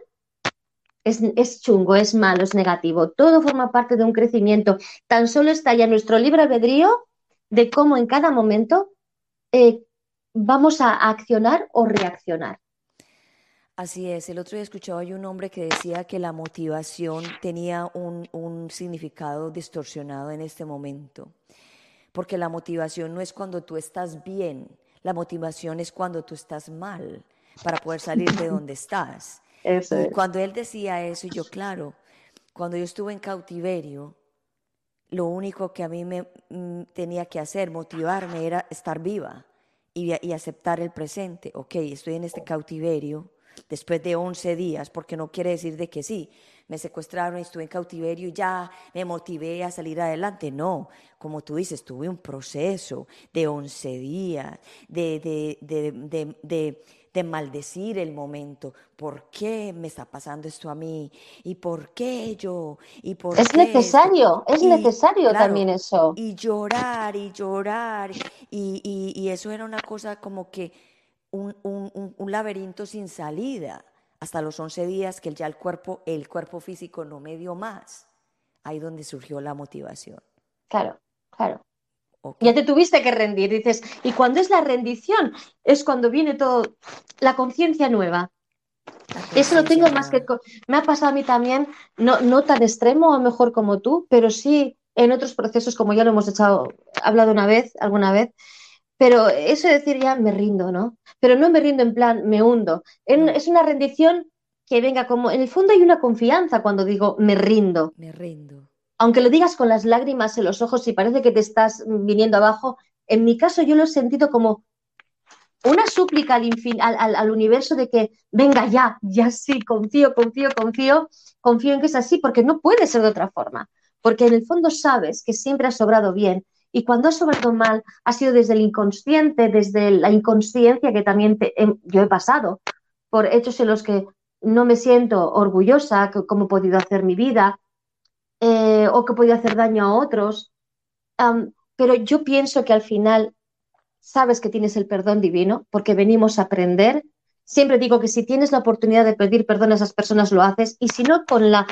[SPEAKER 2] es, es, chungo, es malo, es negativo. Todo forma parte de un crecimiento. Tan solo está ya nuestro libre albedrío de cómo en cada momento eh, vamos a accionar o reaccionar.
[SPEAKER 1] Así es, el otro día escuchaba yo un hombre que decía que la motivación tenía un, un significado distorsionado en este momento, porque la motivación no es cuando tú estás bien, la motivación es cuando tú estás mal para poder salir de donde estás. y cuando él decía eso, yo, claro, cuando yo estuve en cautiverio, lo único que a mí me mm, tenía que hacer, motivarme, era estar viva y, y, aceptar el presente. Ok, estoy en este cautiverio después de 11 días, porque no quiere decir de que sí, me secuestraron y estuve en cautiverio y ya me motivé a salir adelante. No, como tú dices, tuve un proceso de 11 días, de, de, de, de de maldecir el momento. ¿Por qué me está pasando esto a mí? ¿Y por qué yo? ¿Y por
[SPEAKER 2] es necesario, es necesario también eso.
[SPEAKER 1] Y llorar y llorar. Y, y, eso era una cosa como que un, un, un, laberinto sin salida. Hasta los 11 días que ya el cuerpo, el cuerpo físico no me dio más. Ahí donde surgió la motivación.
[SPEAKER 2] Claro, claro. Ya te tuviste que rendir, dices. Y cuando es la rendición, es cuando viene todo, la conciencia nueva. Eso lo tengo más que... Me ha pasado a mí también, no, no tan extremo, a lo mejor como tú, pero sí en otros procesos, como ya lo hemos echado, hablado una vez, alguna vez. Pero eso de decir ya me rindo, ¿no? Pero no me rindo en plan, me hundo. Es una rendición que venga como, en el fondo hay una confianza cuando digo me rindo.
[SPEAKER 1] Me rindo
[SPEAKER 2] aunque lo digas con las lágrimas en los ojos y parece que te estás viniendo abajo, en mi caso yo lo he sentido como una súplica al, al, universo de que venga ya, ya sí, confío, confío, confío, confío en que es así, porque no puede ser de otra forma, porque en el fondo sabes que siempre has sobrado bien y cuando has sobrado mal ha sido desde el inconsciente, desde la inconsciencia que también yo he pasado por hechos en los que no me siento orgullosa, cómo he podido hacer mi vida, eh, o que podía hacer daño a otros. pero yo pienso que al final sabes que tienes el perdón divino porque venimos a aprender. Siempre digo que si tienes la oportunidad de pedir perdón a esas personas, lo haces. Y si no, con la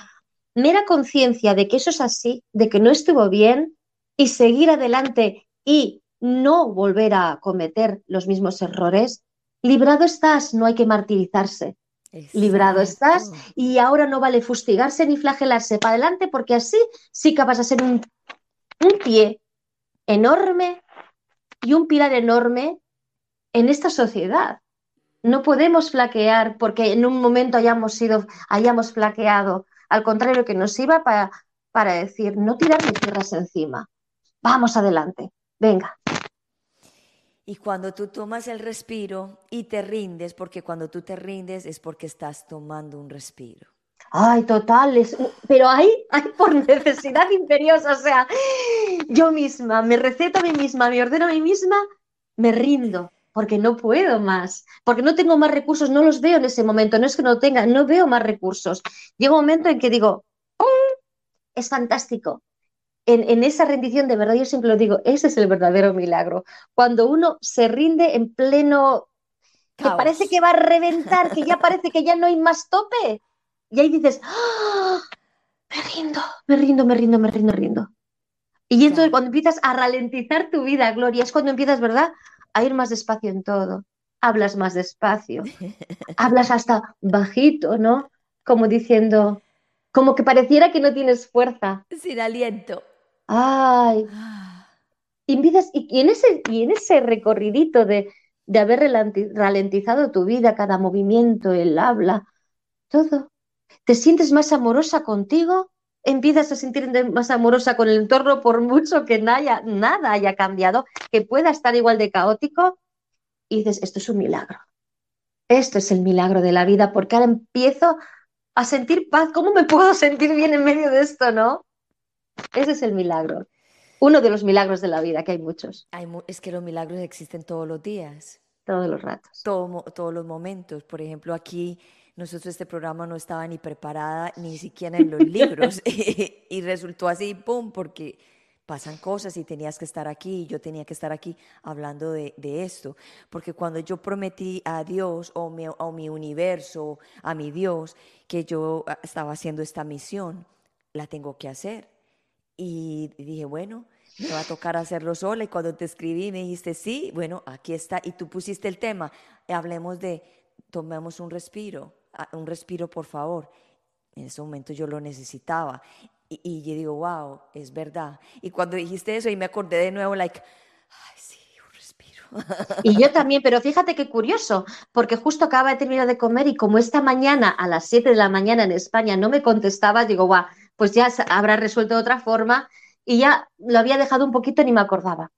[SPEAKER 2] mera conciencia de que eso es así, de que no estuvo bien y seguir adelante y no volver a cometer los mismos errores, librado estás, no hay que martirizarse librado estás y ahora no vale fustigarse ni flagelarse para adelante porque así sí que vas a ser un, un pie enorme y un pilar enorme en esta sociedad. No podemos flaquear porque en un momento hayamos sido, hayamos flaqueado. Al contrario, que nos iba para, para decir, no tirarme tierras encima. Vamos adelante. Venga.
[SPEAKER 1] Y cuando tú tomas el respiro y te rindes, porque cuando tú te rindes es porque estás tomando un respiro.
[SPEAKER 2] Ay, total, pero hay, hay por necesidad imperiosa, o sea, yo misma me receto a mí misma, me ordeno a mí misma, me rindo, porque no puedo más, porque no tengo más recursos, no los veo en ese momento, no es que no tenga, no veo más recursos. Llega un momento en que digo, es fantástico, en, esa rendición, de verdad, yo siempre lo digo, ese es el verdadero milagro. Cuando uno se rinde en pleno, que parece que va a reventar, que ya parece que ya no hay más tope. Y ahí dices, ¡Ah! me rindo, me rindo, me rindo, me rindo, me rindo. Y entonces cuando empiezas a ralentizar tu vida, Gloria, es cuando empiezas, ¿verdad? A ir más despacio en todo. Hablas más despacio. Hablas hasta bajito, ¿no? Como diciendo, como que pareciera que no tienes fuerza.
[SPEAKER 1] Sin aliento.
[SPEAKER 2] Ay. Ah. Y, y, en ese, y en ese recorridito de, de haber ralentizado tu vida, cada movimiento, el habla, todo, te sientes más amorosa contigo, empiezas a sentirte más amorosa con el entorno por mucho que nada, nada haya cambiado, que pueda estar igual de caótico, y dices, esto es un milagro. Esto es el milagro de la vida, porque ahora empiezo a sentir paz. ¿Cómo me puedo sentir bien en medio de esto, no? Ese es el milagro. Uno de los milagros de la vida, que hay muchos.
[SPEAKER 1] es que los milagros existen todos los días.
[SPEAKER 2] Todos los ratos.
[SPEAKER 1] todos los momentos. Por ejemplo, aquí nosotros este programa no estaba ni preparada, ni siquiera en los libros. y resultó así, ¡pum! Porque pasan cosas y tenías que estar aquí, y yo tenía que estar aquí hablando de, esto. Porque cuando yo prometí a Dios o, a mi universo, a mi Dios, que yo ah, estaba haciendo esta misión, la tengo que hacer. Y dije, bueno, me va a tocar hacerlo sola. Y cuando te escribí me dijiste, sí, bueno, aquí está. Y tú pusiste el tema, hablemos de, tomemos un respiro, ah, un respiro por favor. En ese momento yo lo necesitaba. Y, y yo digo, wow, es verdad. Y cuando dijiste eso y me acordé de nuevo, like, ay, sí.
[SPEAKER 2] Y yo también, pero fíjate qué curioso, porque justo acaba de terminar de comer y como esta mañana a las 7 de la mañana en España no me contestaba, digo, wow, pues ya habrá resuelto de otra forma y ya lo había dejado un poquito ni me acordaba.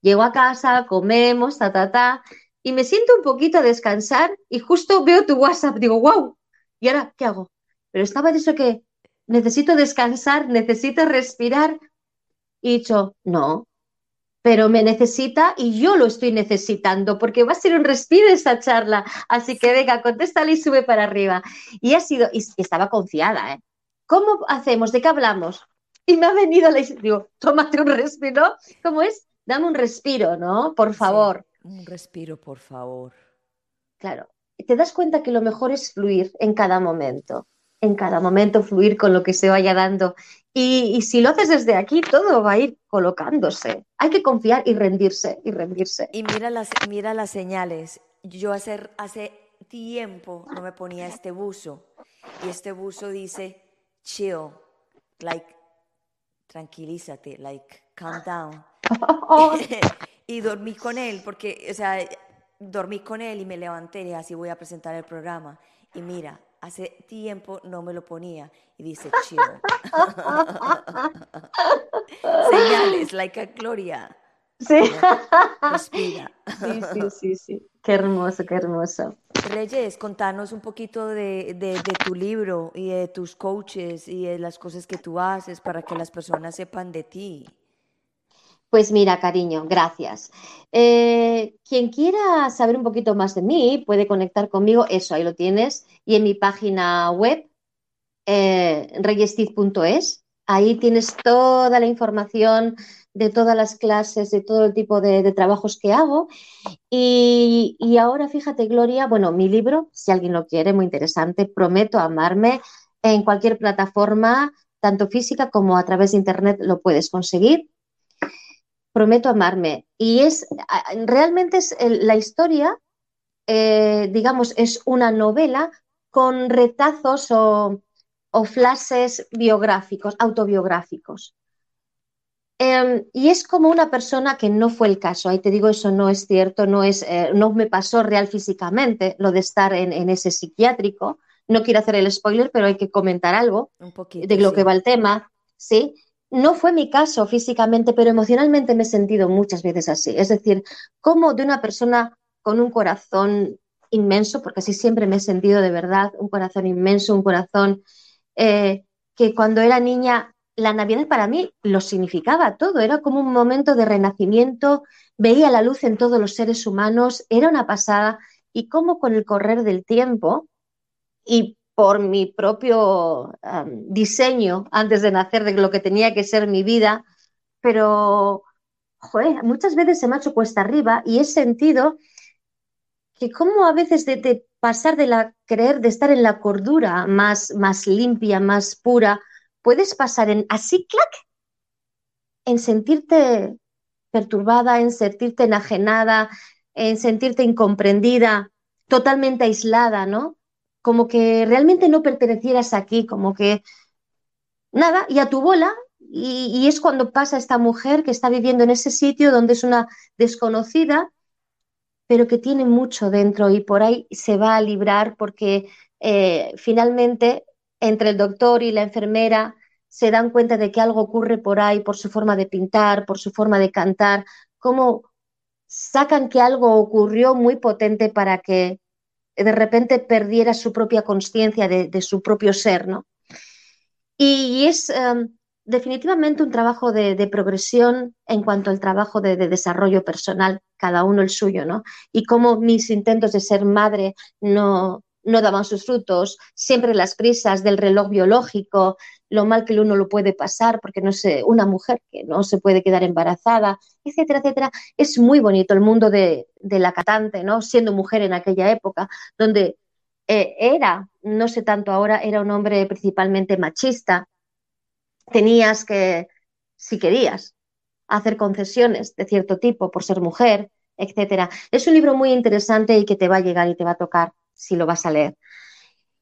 [SPEAKER 2] Llego a casa, comemos, ta, ta, ta, y me siento un poquito a descansar y justo veo tu WhatsApp, digo, wow, ¿y ahora qué hago? Pero estaba de eso que necesito descansar, necesito respirar. Y dicho, no, pero me necesita y yo lo estoy necesitando porque va a ser un respiro esta charla. Así que venga, contéstale y sube para arriba. Y ha sido, y estaba confiada, ¿eh? ¿Cómo hacemos? ¿De qué hablamos? Y me ha venido la digo, tómate un respiro. ¿Cómo es? Dame un respiro, ¿no? Por favor.
[SPEAKER 1] un respiro, por favor.
[SPEAKER 2] Claro. Te das cuenta que lo mejor es fluir en cada momento. En cada momento fluir con lo que se vaya dando. Y, si lo haces desde aquí, todo va a ir colocándose. Hay que confiar y rendirse, y rendirse.
[SPEAKER 1] Y mira las, mira las señales. Yo hace, hace tiempo no me ponía este buzo. Y este buzo dice, chill, like, tranquilízate, like, calm down. y dormí con él, porque, o sea, dormí con él y me levanté y así voy a presentar el programa. Y mira, hace tiempo no me lo ponía y dice chill. Señales, like a Gloria.
[SPEAKER 2] Sí. Respira. Sí, sí, sí, sí. Qué hermoso, qué hermoso.
[SPEAKER 1] Reyes, contanos un poquito de, tu libro y de tus coaches y de las cosas que tú haces para que las personas sepan de ti.
[SPEAKER 2] Pues mira, cariño, gracias. Eh, quien quiera saber un poquito más de mí puede conectar conmigo, eso ahí lo tienes, y en mi página web, eh, ahí tienes toda la información de todas las clases, de todo el tipo de, trabajos que hago. Y, ahora, fíjate, Gloria, bueno, mi libro, si alguien lo quiere, muy interesante, Prometo amarme, en cualquier plataforma, tanto física como a través de Internet, lo puedes conseguir. Prometo amarme. Y es, realmente es la historia, eh, digamos, es una novela con retazos o, o flashes biográficos, autobiográficos. Em, y es como una persona que no fue el caso. Ahí te digo, eso no es cierto, no, es, eh, no me pasó real físicamente lo de estar en, ese psiquiátrico. No quiero hacer el spoiler, pero hay que comentar algo de lo que va el tema. Sí, no fue mi caso físicamente, pero emocionalmente me he sentido muchas veces así. Es decir, como de una persona con un corazón inmenso, porque así siempre me he sentido de verdad, un corazón inmenso, un corazón eh, que cuando era niña la Navidad para mí lo significaba todo, era como un momento de renacimiento, veía la luz en todos los seres humanos, era una pasada. Y como con el correr del tiempo y por mi propio diseño antes de nacer de lo que tenía que ser mi vida, pero muchas veces se me ha hecho cuesta arriba y he sentido que como a veces de, pasar de la creer, de estar en la cordura más, más limpia, más pura, puedes pasar en así, clac, en sentirte perturbada, en sentirte enajenada, en sentirte incomprendida, totalmente aislada, ¿no? Como que realmente no pertenecieras aquí, como que nada, y a tu bola, y, es cuando pasa esta mujer que está viviendo en ese sitio donde es una desconocida, pero que tiene mucho dentro y por ahí se va a librar porque eh, finalmente entre el doctor y la enfermera se dan cuenta de que algo ocurre por ahí, por su forma de pintar, por su forma de cantar, cómo sacan que algo ocurrió muy potente para que de repente perdiera su propia conciencia de, su propio ser, ¿no? Y es em, definitivamente un trabajo de, progresión en cuanto al trabajo de, desarrollo personal, cada uno el suyo, ¿no? Y cómo mis intentos de ser madre no, no daban sus frutos, siempre las prisas del reloj biológico, lo mal que uno lo puede pasar, porque no sé, una mujer que no se puede quedar embarazada, etcétera, etcétera. Es muy bonito el mundo de, la catante, ¿no? Siendo mujer en aquella época, donde eh, era, no sé tanto ahora, era un hombre principalmente machista, tenías que, si querías, hacer concesiones de cierto tipo por ser mujer, etcétera. Es un libro muy interesante y que te va a llegar y te va a tocar si lo vas a leer.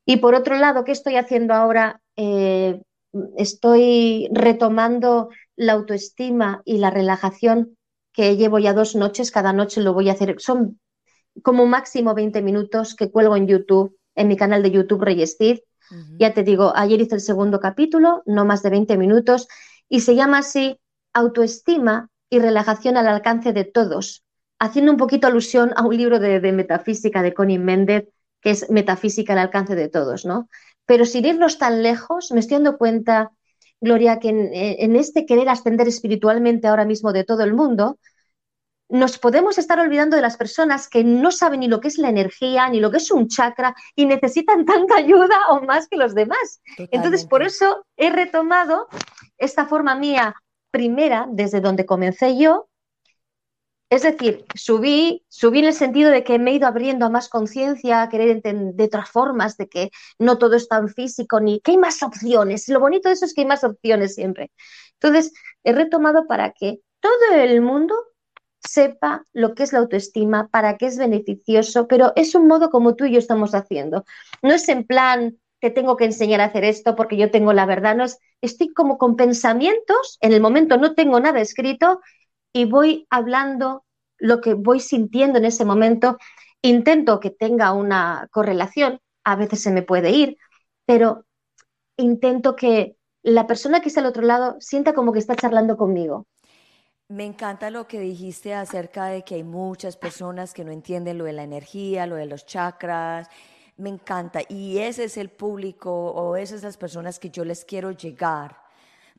[SPEAKER 2] Y por otro lado, ¿qué estoy haciendo ahora? Eh, estoy retomando la autoestima y la relajación que llevo ya dos noches, cada noche lo voy a hacer. Son como máximo 20 minutos que cuelgo en YouTube, en mi canal de YouTube Reyestid, ya te digo, ayer hice el segundo capítulo, no más de 20 minutos, y se llama así Autoestima y relajación al alcance de todos, haciendo un poquito alusión a un libro de, metafísica de Connie Méndez, que es Metafísica al alcance de todos, ¿no? Pero sin irnos tan lejos, me estoy dando cuenta, Gloria, que en este querer ascender espiritualmente ahora mismo de todo el mundo, nos podemos estar olvidando de las personas que no saben ni lo que es la energía, ni lo que es un chakra y necesitan tanta ayuda o más que los demás. Entonces, por eso he retomado esta forma mía primera, desde donde comencé yo. Es decir, subí, subí en el sentido de que me he ido abriendo a más conciencia, a querer entender de otras formas, de que no todo es tan físico, ni que hay más opciones. Lo bonito de eso es que hay más opciones siempre. Entonces, he retomado para que todo el mundo sepa lo que es la autoestima, para qué es beneficioso, pero es un modo como tú y yo estamos haciendo. No es en plan, te tengo que enseñar a hacer esto porque yo tengo la verdad, no es, estoy como con pensamientos, en el momento no tengo nada escrito y voy hablando lo que voy sintiendo en ese momento, intento que tenga una correlación, a veces se me puede ir, pero intento que la persona que está al otro lado sienta como que está charlando conmigo.
[SPEAKER 1] Me encanta lo que dijiste acerca de que hay muchas personas que no entienden lo de la energía, lo de los chakras. Me encanta. Y ese es el público o esas son las personas que yo les quiero llegar.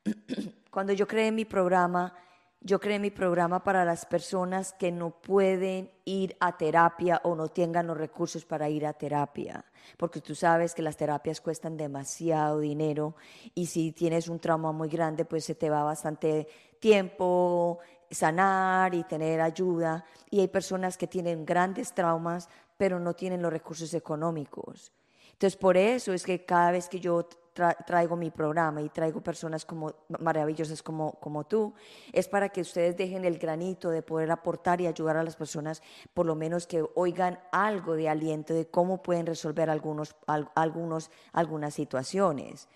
[SPEAKER 1] Cuando yo creé mi programa, yo creé mi programa para las personas que no pueden ir a terapia o no tengan los recursos para ir a terapia, porque tú sabes que las terapias cuestan demasiado dinero y si tienes un trauma muy grande, pues se te va bastante tiempo sanar y tener ayuda. Y hay personas que tienen grandes traumas, pero no tienen los recursos económicos. Entonces, por eso es que cada vez que yo traigo mi programa y traigo personas como maravillosas como, como tú, es para que ustedes dejen el granito de poder aportar y ayudar a las personas, por lo menos que oigan algo de aliento de cómo pueden resolver algunos, algunos, algunas situaciones.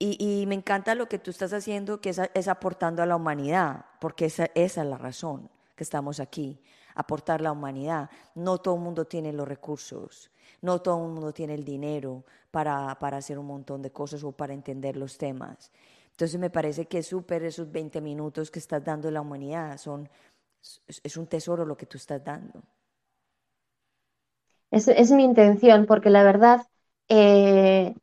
[SPEAKER 1] Y, me encanta lo que tú estás haciendo, que es, aportando a la humanidad, porque esa, esa, es la razón que estamos aquí, aportar a la humanidad. No todo el mundo tiene los recursos, no todo el mundo tiene el dinero para, para hacer un montón de cosas o para entender los temas. Entonces me parece que es súper esos 20 minutos que estás dando a la humanidad, son, es un tesoro lo que tú estás dando.
[SPEAKER 2] Es, es mi intención, porque la verdad... Eh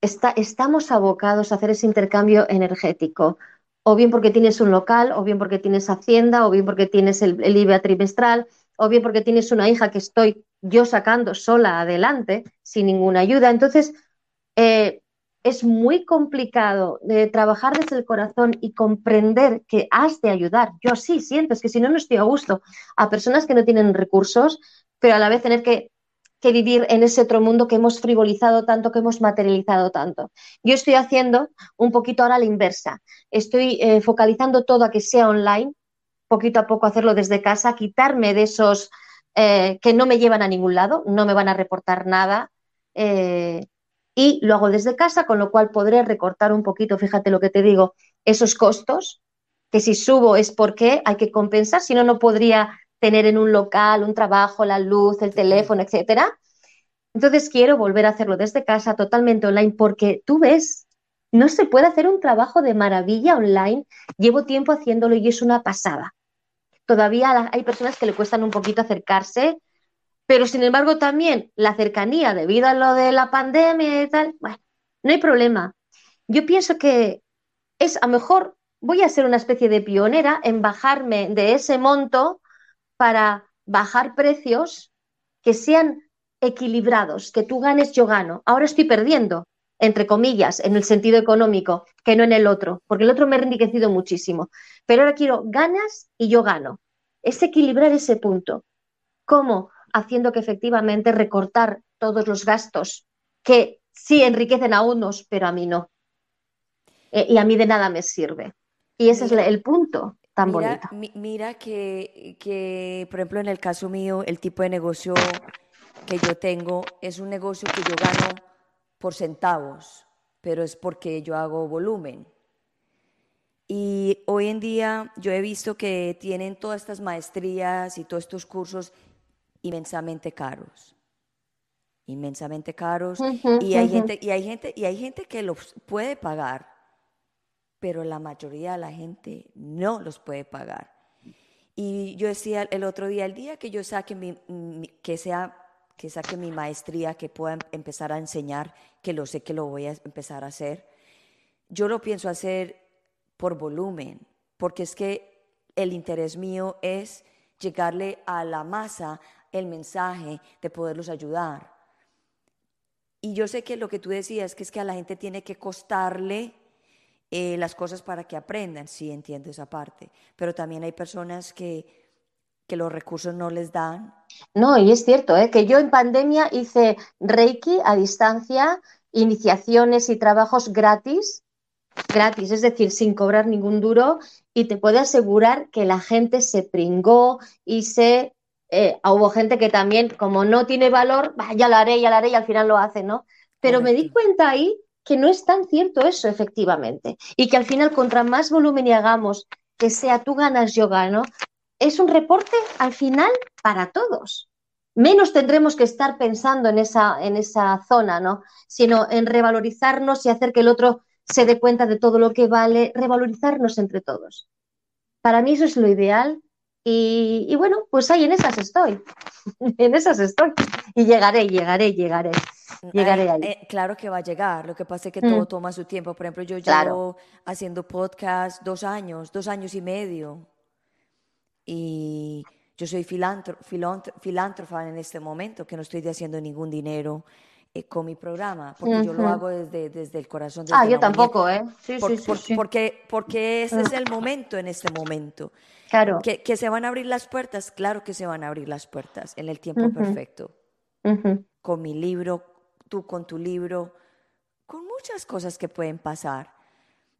[SPEAKER 2] estamos abocados a hacer ese intercambio energético, o bien porque tienes un local, o bien porque tienes hacienda, o bien porque tienes el, IVA trimestral, o bien porque tienes una hija que estoy yo sacando sola adelante, sin ninguna ayuda. Entonces, eh, es muy complicado de trabajar desde el corazón y comprender que has de ayudar. Yo sí siento, es que si no, no estoy a gusto a personas que no tienen recursos, pero a la vez tener que, vivir en ese otro mundo que hemos frivolizado tanto, que hemos materializado tanto. Yo estoy haciendo un poquito ahora la inversa. Estoy eh, focalizando todo a que sea online, poquito a poco hacerlo desde casa, quitarme de esos eh, que no me llevan a ningún lado, no me van a reportar nada. Eh, y lo hago desde casa, con lo cual podré recortar un poquito, fíjate lo que te digo, esos costos, que si subo es porque hay que compensar, si no, no podría tener en un local un trabajo, la luz, el teléfono, etcétera. Entonces quiero volver a hacerlo desde casa, totalmente online, porque tú ves, no se puede hacer un trabajo de maravilla online. Llevo tiempo haciéndolo y es una pasada. Todavía hay personas que le cuestan un poquito acercarse pero sin embargo también la cercanía debido a lo de la pandemia y tal, bueno, no hay problema. Yo pienso que es a lo mejor voy a ser una especie de pionera en bajarme de ese monto para bajar precios que sean equilibrados, que tú ganes, yo gano. Ahora estoy perdiendo, entre comillas, en el sentido económico, que no en el otro, porque el otro me ha enriquecido muchísimo. Pero ahora quiero ganas y yo gano. Es equilibrar ese punto. ¿Cómo? haciendo que efectivamente recortar todos los gastos que sí enriquecen a unos, pero a mí no. Eh, y a mí de nada me sirve. Y ese es el punto tan bonito.
[SPEAKER 1] mira que, que, por ejemplo, en el caso mío, el tipo de negocio que yo tengo es un negocio que yo gano por centavos, pero es porque yo hago volumen. Y hoy en día yo he visto que tienen todas estas maestrías y todos estos cursos inmensamente caros inmensamente caros. Y hay gente y hay gente y hay gente que los puede pagar pero la mayoría de la gente no los puede pagar. Y yo decía el otro día el día que yo saque mi, que sea que saque mi maestría que pueda em, empezar a enseñar que lo sé que lo voy a empezar a hacer. Yo lo pienso hacer por volumen porque es que el interés mío es llegarle a la masa el mensaje, de poderlos ayudar. Y yo sé que lo que tú decías, que es que a la gente tiene que costarle eh, las cosas para que aprendan, sí entiendo esa parte, pero también hay personas que, que los recursos no les dan.
[SPEAKER 2] No, y es cierto, ¿eh? que yo en pandemia hice Reiki a distancia, iniciaciones y trabajos gratis, gratis, es decir, sin cobrar ningún duro, y te puedo asegurar que la gente se pringó y se eh, hubo gente que también, como no tiene valor, ya lo haré, ya lo haré y al final lo hace, ¿no? Pero me di cuenta ahí que no es tan cierto eso, efectivamente. Y que al final, contra más volumen y hagamos, que sea tú ganas, yo gano, es un reporte al final para todos. Menos tendremos que estar pensando en esa, en esa zona, ¿no? Sino en revalorizarnos y hacer que el otro se dé cuenta de todo lo que vale, revalorizarnos entre todos. Para mí eso es lo ideal y, bueno, pues ahí en esas estoy, en esas estoy. Y llegaré, llegaré, llegaré. Llegaré ahí.
[SPEAKER 1] Eh, claro que va a llegar, lo que pasa es que todo mm. toma su tiempo. Por ejemplo, yo llevo haciendo podcast dos años, dos años y medio. Y yo soy filántrofa en este momento, que no estoy haciendo ningún dinero eh, con mi programa, porque yo lo hago desde, desde el corazón.
[SPEAKER 2] ah, yo tampoco, ¿eh?
[SPEAKER 1] Sí, sí, sí, Porque, porque ese es el momento en este momento.
[SPEAKER 2] Claro.
[SPEAKER 1] Que, que, se van a abrir las puertas, claro que se van a abrir las puertas en el tiempo perfecto. Con mi libro, tú con tu libro, con muchas cosas que pueden pasar.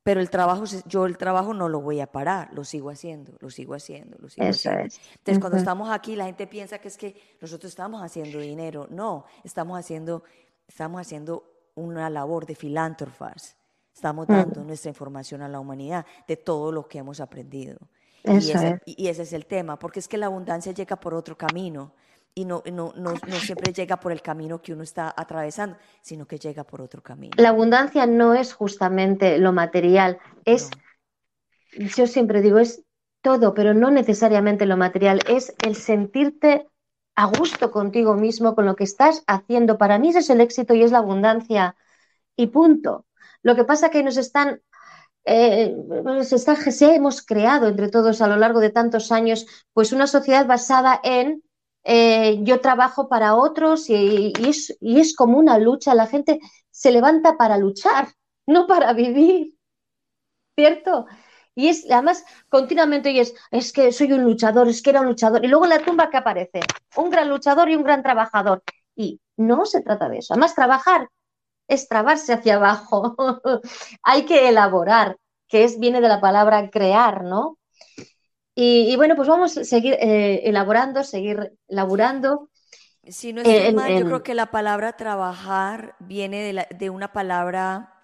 [SPEAKER 1] Pero el trabajo, yo el trabajo no lo voy a parar, lo sigo haciendo, lo sigo haciendo, lo sigo haciendo. Entonces, cuando estamos aquí, la gente piensa que es que nosotros estamos haciendo dinero. No, estamos haciendo, estamos haciendo una labor de filántrofas. Estamos dando nuestra información a la humanidad de todo lo que hemos aprendido. y, ese, y, ese, es el tema, porque es que la abundancia llega por otro camino y no, no, no, no, siempre llega por el camino que uno está atravesando, sino que llega por otro camino.
[SPEAKER 2] La abundancia no es justamente lo material, es, yo siempre digo, es todo, pero no necesariamente lo material, es el sentirte a gusto contigo mismo, con lo que estás haciendo. Para mí ese es el éxito y es la abundancia. Y punto. Lo que pasa es que nos están eh, está, se hemos creado entre todos a lo largo de tantos años, pues una sociedad basada en eh, yo trabajo para otros y, es, como una lucha. La gente se levanta para luchar, no para vivir. ¿Cierto? Y es, además, continuamente oyes, es que soy un luchador, es que era un luchador. Y luego en la tumba que aparece, un gran luchador y un gran trabajador. Y no se trata de eso. Además, trabajar es trabarse hacia abajo. Hay que elaborar, que es, viene de la palabra crear, ¿no? Y, bueno, pues vamos a seguir eh, elaborando, seguir laburando.
[SPEAKER 1] Si no es mal, yo creo que la palabra trabajar viene de, de una palabra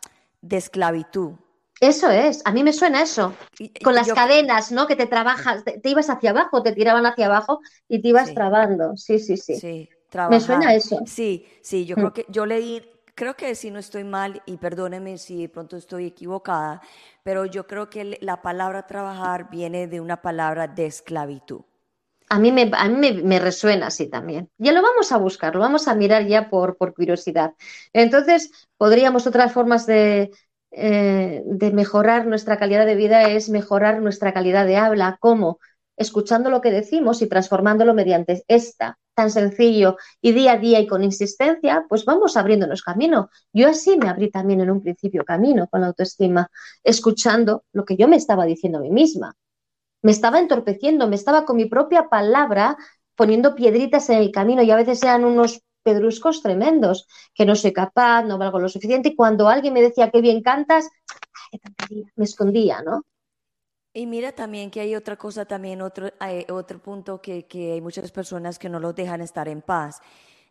[SPEAKER 1] de esclavitud.
[SPEAKER 2] Eso es, a mí me suena eso. Con las cadenas, ¿no? Que te trabajas, te, ibas hacia abajo, te tiraban hacia abajo y te ibas trabando. Sí, sí, sí. Sí, Me suena eso.
[SPEAKER 1] Sí, sí, yo creo mm. que yo leí, creo que si no estoy mal, y perdóneme si de pronto estoy equivocada, pero yo creo que la palabra trabajar viene de una palabra de esclavitud.
[SPEAKER 2] A mí, me, resuena así también. Ya lo vamos a buscar, lo vamos a mirar ya por, por curiosidad. Entonces, podríamos otras formas de, eh, de mejorar nuestra calidad de vida es mejorar nuestra calidad de habla. ¿Cómo? Escuchando lo que decimos y transformándolo mediante esta, tan sencillo y día a día y con insistencia, pues vamos abriéndonos camino. Yo así me abrí también en un principio camino con la autoestima, escuchando lo que yo me estaba diciendo a mí misma. Me estaba entorpeciendo, me estaba con mi propia palabra poniendo piedritas en el camino y a veces eran unos pedruscos tremendos, que no soy capaz, no valgo lo suficiente. Y cuando alguien me decía qué bien cantas, me escondía, ¿no?
[SPEAKER 1] Y mira también que hay otra cosa, también otro, otro punto que, que hay muchas personas que no los dejan estar en paz,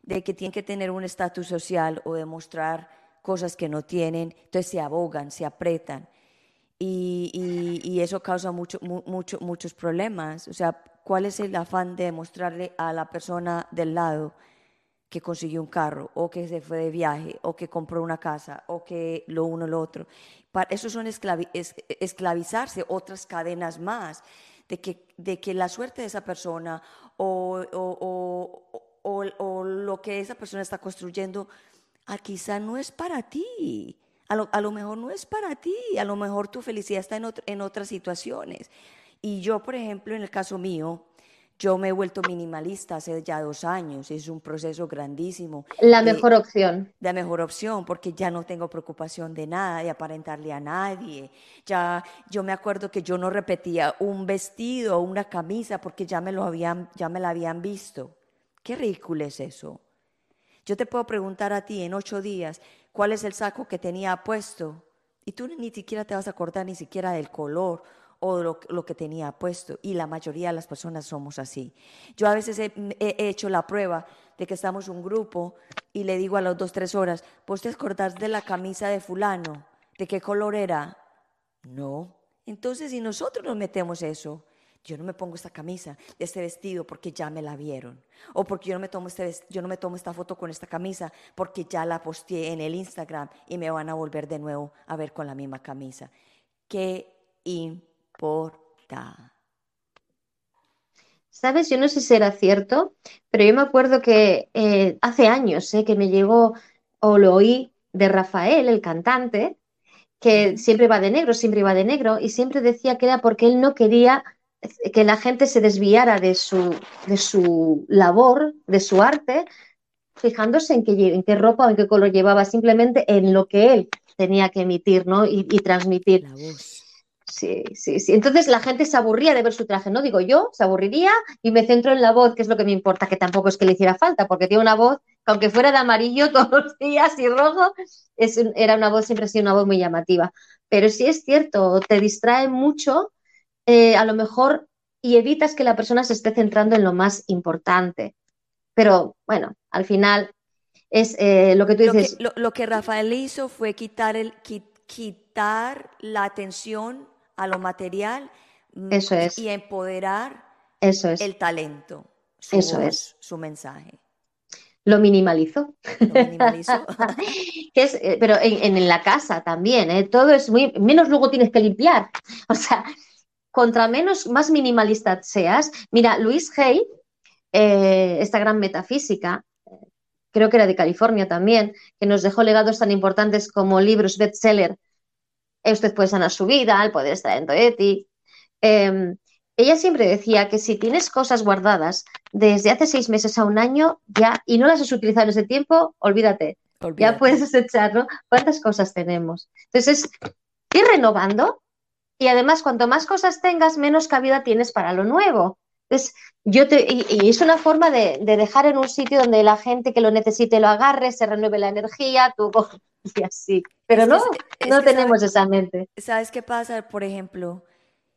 [SPEAKER 1] de que tienen que tener un estatus social o demostrar cosas que no tienen, entonces se abogan, se apretan. Y, y, eso causa mucho, mucho, muchos problemas. O sea, ¿cuál es el afán de demostrarle a la persona del lado que consiguió un carro, o que se fue de viaje, o que compró una casa, o que lo uno lo otro. Para, eso son esclavizarse, otras cadenas más, de que, de que la suerte de esa persona o, o, lo que esa persona está construyendo, ah, quizá no es para ti. A lo, a lo, mejor no es para ti, a lo mejor tu felicidad está en, en otras situaciones. Y yo, por ejemplo, en el caso mío, yo me he vuelto minimalista hace ya dos años, es un proceso grandísimo.
[SPEAKER 2] La mejor opción.
[SPEAKER 1] La mejor opción, porque ya no tengo preocupación de nada, de aparentarle a nadie. Ya, yo me acuerdo que yo no repetía un vestido o una camisa porque ya me, lo habían, ya me la habían visto. Qué ridículo es eso. Yo te puedo preguntar a ti en ocho días cuál es el saco que tenía puesto y tú ni siquiera te vas a acordar ni siquiera del color o lo, que tenía puesto. Y la mayoría de las personas somos así. Yo a veces he, hecho la prueba de que estamos un grupo y le digo a las dos, tres horas, ¿vos te acordás de la camisa de fulano? ¿De qué color era? No. Entonces, si nosotros nos metemos eso, yo no me pongo esta camisa, este vestido, porque ya me la vieron. O porque yo no me tomo, este, yo no me tomo esta foto con esta camisa, porque ya la posteé en el Instagram y me van a volver de nuevo a ver con la misma camisa. Qué
[SPEAKER 2] ¿Sabes? Yo no sé si era cierto, pero yo me acuerdo que eh, hace años eh, que me llegó o lo oí de Rafael, el cantante, que siempre va de negro, siempre iba de negro, y siempre decía que era porque él no quería que la gente se desviara de su, de su labor, de su arte, fijándose en qué, en qué ropa o en qué color llevaba, simplemente en lo que él tenía que emitir ¿no? y, y transmitir. Sí, sí, sí. Entonces la gente se aburría de ver su traje, no digo yo, se aburriría y me centro en la voz, que es lo que me importa, que tampoco es que le hiciera falta, porque tiene una voz que aunque fuera de amarillo todos los días y rojo, es, era una voz, siempre ha sido una voz muy llamativa. Pero sí es cierto, te distrae mucho, eh, a lo mejor, y evitas que la persona se esté centrando en lo más importante. Pero bueno, al final es eh, lo que tú dices.
[SPEAKER 1] Lo que, Rafael hizo fue quitar, el, quitar la atención a lo material
[SPEAKER 2] mm, Eso es.
[SPEAKER 1] y empoderar
[SPEAKER 2] Eso es.
[SPEAKER 1] el talento.
[SPEAKER 2] Su Eso es.
[SPEAKER 1] Su mensaje.
[SPEAKER 2] Lo minimalizo.
[SPEAKER 1] Lo minimalizo.
[SPEAKER 2] es, eh, pero en, la casa también, ¿eh? todo es muy. Menos luego tienes que limpiar. O sea, contra menos, más minimalista seas. Mira, Luis Hay, eh, esta gran metafísica, creo que era de California también, que nos dejó legados tan importantes como libros bestseller usted puede sanar su vida, el poder estar en Toeti. Em, ella siempre decía que si tienes cosas guardadas desde hace seis meses a un año ya y no las has utilizado en ese tiempo, olvídate. Ya puedes echar, ¿no? ¿Cuántas cosas tenemos? Entonces, ir renovando y además, cuanto más cosas tengas, menos cabida tienes para lo nuevo. Entonces, yo te, y, es una forma de, dejar en un sitio donde la gente que lo necesite lo agarre, se renueve la energía, tú y así. Pero no, no tenemos esa mente.
[SPEAKER 1] ¿Sabes qué pasa? Por ejemplo,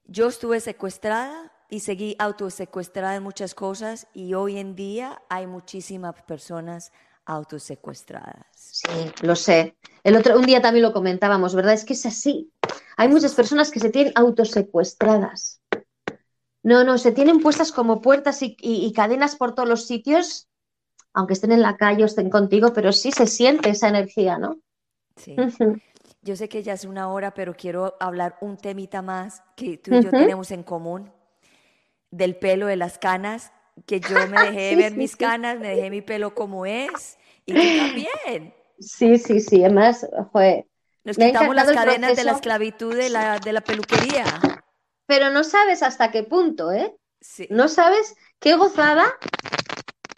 [SPEAKER 1] yo estuve secuestrada y seguí autosecuestrada en muchas cosas y hoy en día hay muchísimas personas autosecuestradas.
[SPEAKER 2] Sí, lo sé. El otro, un día también lo comentábamos, ¿verdad? Es que es así. Hay muchas personas que se tienen autosecuestradas. No, no, se tienen puestas como puertas y, cadenas por todos los sitios, aunque estén en la calle o estén contigo, pero sí se siente esa energía, ¿no?
[SPEAKER 1] Sí. Yo sé que ya es una hora, pero quiero hablar un temita más que tú y yo tenemos en común, del pelo, de las canas, que yo me dejé ver mis canas, me dejé mi pelo como es, y tú también.
[SPEAKER 2] Sí, sí, sí, además, fue...
[SPEAKER 1] Nos quitamos las cadenas de la esclavitud de la, de la peluquería
[SPEAKER 2] pero no sabes hasta qué punto, ¿eh? No sabes qué gozada,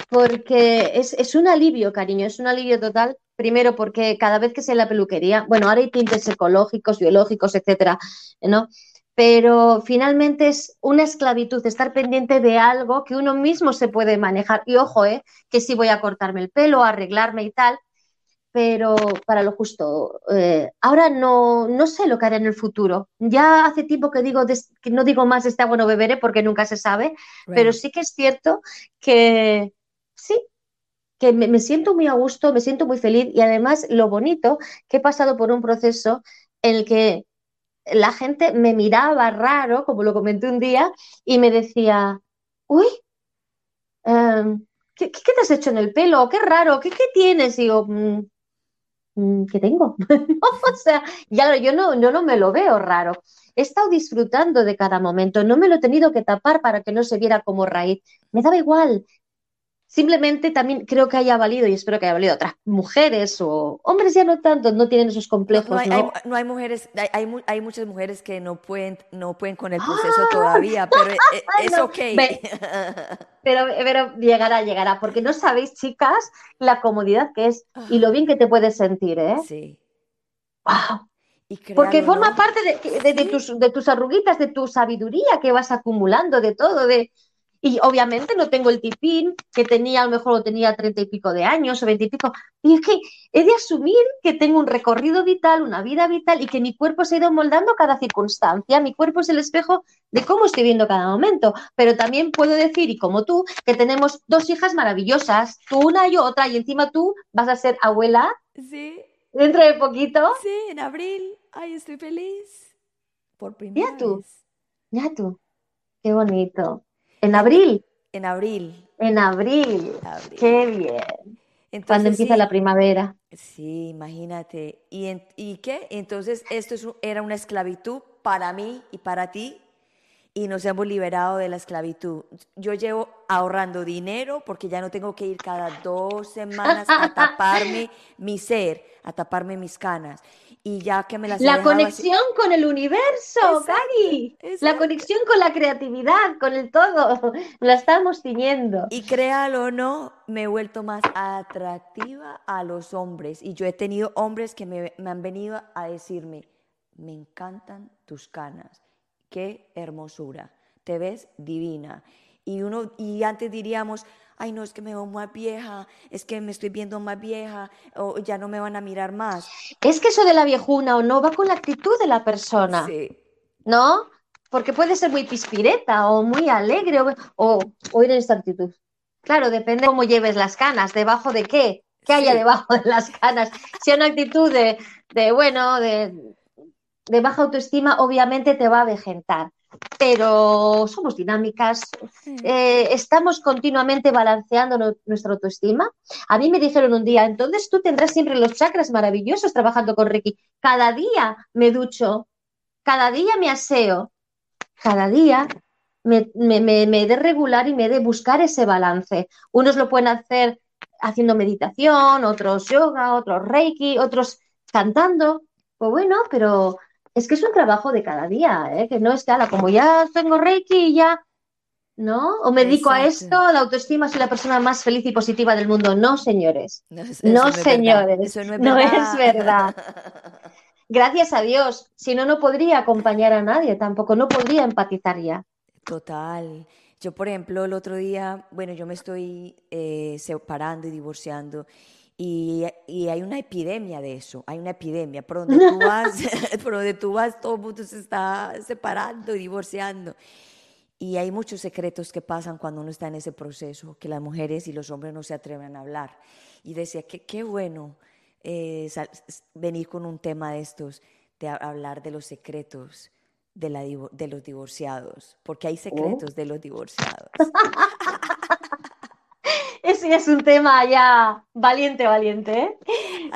[SPEAKER 2] porque es, un alivio, cariño, es un alivio total. Primero, porque cada vez que sea la peluquería, bueno, ahora hay tintes ecológicos, biológicos, etcétera, ¿no? Pero finalmente es una esclavitud, estar pendiente de algo que uno mismo se puede manejar. Y ojo, ¿eh? Que si voy a cortarme el pelo, arreglarme y tal, pero para lo justo. Eh, ahora no, no sé lo que haré en el futuro. Ya hace tiempo que digo que no digo más está bueno beberé porque nunca se sabe, pero sí que es cierto que sí, que me, siento muy a gusto, me siento muy feliz y además lo bonito que he pasado por un proceso en el que la gente me miraba raro, como lo comenté un día, y me decía, uy, em, ¿qué, te has hecho en el pelo? Qué raro, ¿qué, qué tienes? Y digo, mm, Mm, ¿qué tengo? o sea, ya yo no, yo no me lo veo raro. He estado disfrutando de cada momento, no me lo he tenido que tapar para que no se viera como raíz. Me daba igual, Simplemente también creo que haya valido, y espero que haya valido otras mujeres o hombres ya no tanto, no tienen esos complejos. No,
[SPEAKER 1] hay, mujeres, hay, hay, muchas mujeres que no pueden, no pueden con el proceso ¡Ah! todavía, pero e, e, es, ok.
[SPEAKER 2] pero, pero llegará, llegará, porque no sabéis, chicas, la comodidad que es y lo bien que te puedes sentir, ¿eh?
[SPEAKER 1] Sí.
[SPEAKER 2] ¡Wow! Porque forma parte de, de, tus, de tus arruguitas, de tu sabiduría que vas acumulando, de todo, de, y obviamente no tengo el tipín que tenía, a lo mejor lo tenía treinta y pico de años o veinte y pico. Y es que he de asumir que tengo un recorrido vital, una vida vital y que mi cuerpo se ha ido moldando cada circunstancia. Mi cuerpo es el espejo de cómo estoy viendo cada momento. Pero también puedo decir, y como tú, que tenemos dos hijas maravillosas, tú una y otra, y encima tú vas a ser abuela.
[SPEAKER 1] Sí.
[SPEAKER 2] Dentro de poquito.
[SPEAKER 1] Sí, en abril. Ay, estoy feliz. Por primera
[SPEAKER 2] ya tú. Ya tú. Qué bonito. ¿En abril?
[SPEAKER 1] En abril.
[SPEAKER 2] En abril. Qué bien. Cuando empieza la primavera.
[SPEAKER 1] Sí, imagínate. ¿Y, ¿Y qué? Entonces, esto era una esclavitud para mí y para ti y nos hemos liberado de la esclavitud. Yo llevo ahorrando dinero porque ya no tengo que ir cada dos semanas a taparme mi ser, a taparme mis canas y ya que me las
[SPEAKER 2] La conexión con el universo, Cari. La conexión con la creatividad, con el todo. La estamos teniendo.
[SPEAKER 1] Y créalo o no, me he vuelto más atractiva a los hombres. Y yo he tenido hombres que me, me han venido a decirme, me encantan tus canas. Qué hermosura. Te ves divina. Y, uno, y antes diríamos, ay no, es que me veo más vieja, es que me estoy viendo más vieja, o ya no me van a mirar más.
[SPEAKER 2] Es que eso de la viejuna o no va con la actitud de la persona. Sí. ¿No? Porque puede ser muy pispireta o muy alegre o, o, ir en esta actitud. Claro, depende de cómo lleves las canas, debajo de qué, qué haya debajo de las canas. Si hay una actitud de, de bueno, de, de baja autoestima, obviamente te va a vegetar pero somos dinámicas, eh, estamos continuamente balanceando nuestra autoestima. A mí me dijeron un día, entonces tú tendrás siempre los chakras maravillosos trabajando con Reiki. Cada día me ducho, cada día me aseo, cada día me, he de regular y me he de buscar ese balance. Unos lo pueden hacer haciendo meditación, otros yoga, otros Reiki, otros cantando. Pues bueno, pero es que es un trabajo de cada día, ¿eh? que no es que, como ya tengo Reiki y ya. ¿no? O me dedico a esto, la autoestima, soy la persona más feliz y positiva del mundo. No, señores. No, señores. no es verdad. Gracias a Dios. Si no, no podría acompañar a nadie tampoco, no podría empatizar ya.
[SPEAKER 1] Total. Yo, por ejemplo, el otro día, bueno, yo me estoy eh, separando y divorciando y, hay una epidemia de eso, hay una epidemia. Por donde tú vas, por donde tú vas, todo el mundo se está separando y divorciando. Y hay muchos secretos que pasan cuando uno está en ese proceso, que las mujeres y los hombres no se atreven a hablar. Y decía, qué, qué bueno eh, venir con un tema de estos, de hablar de los secretos de, la, de los divorciados, porque hay secretos de los divorciados.
[SPEAKER 2] Ese es un tema ya valiente, valiente. ¿eh?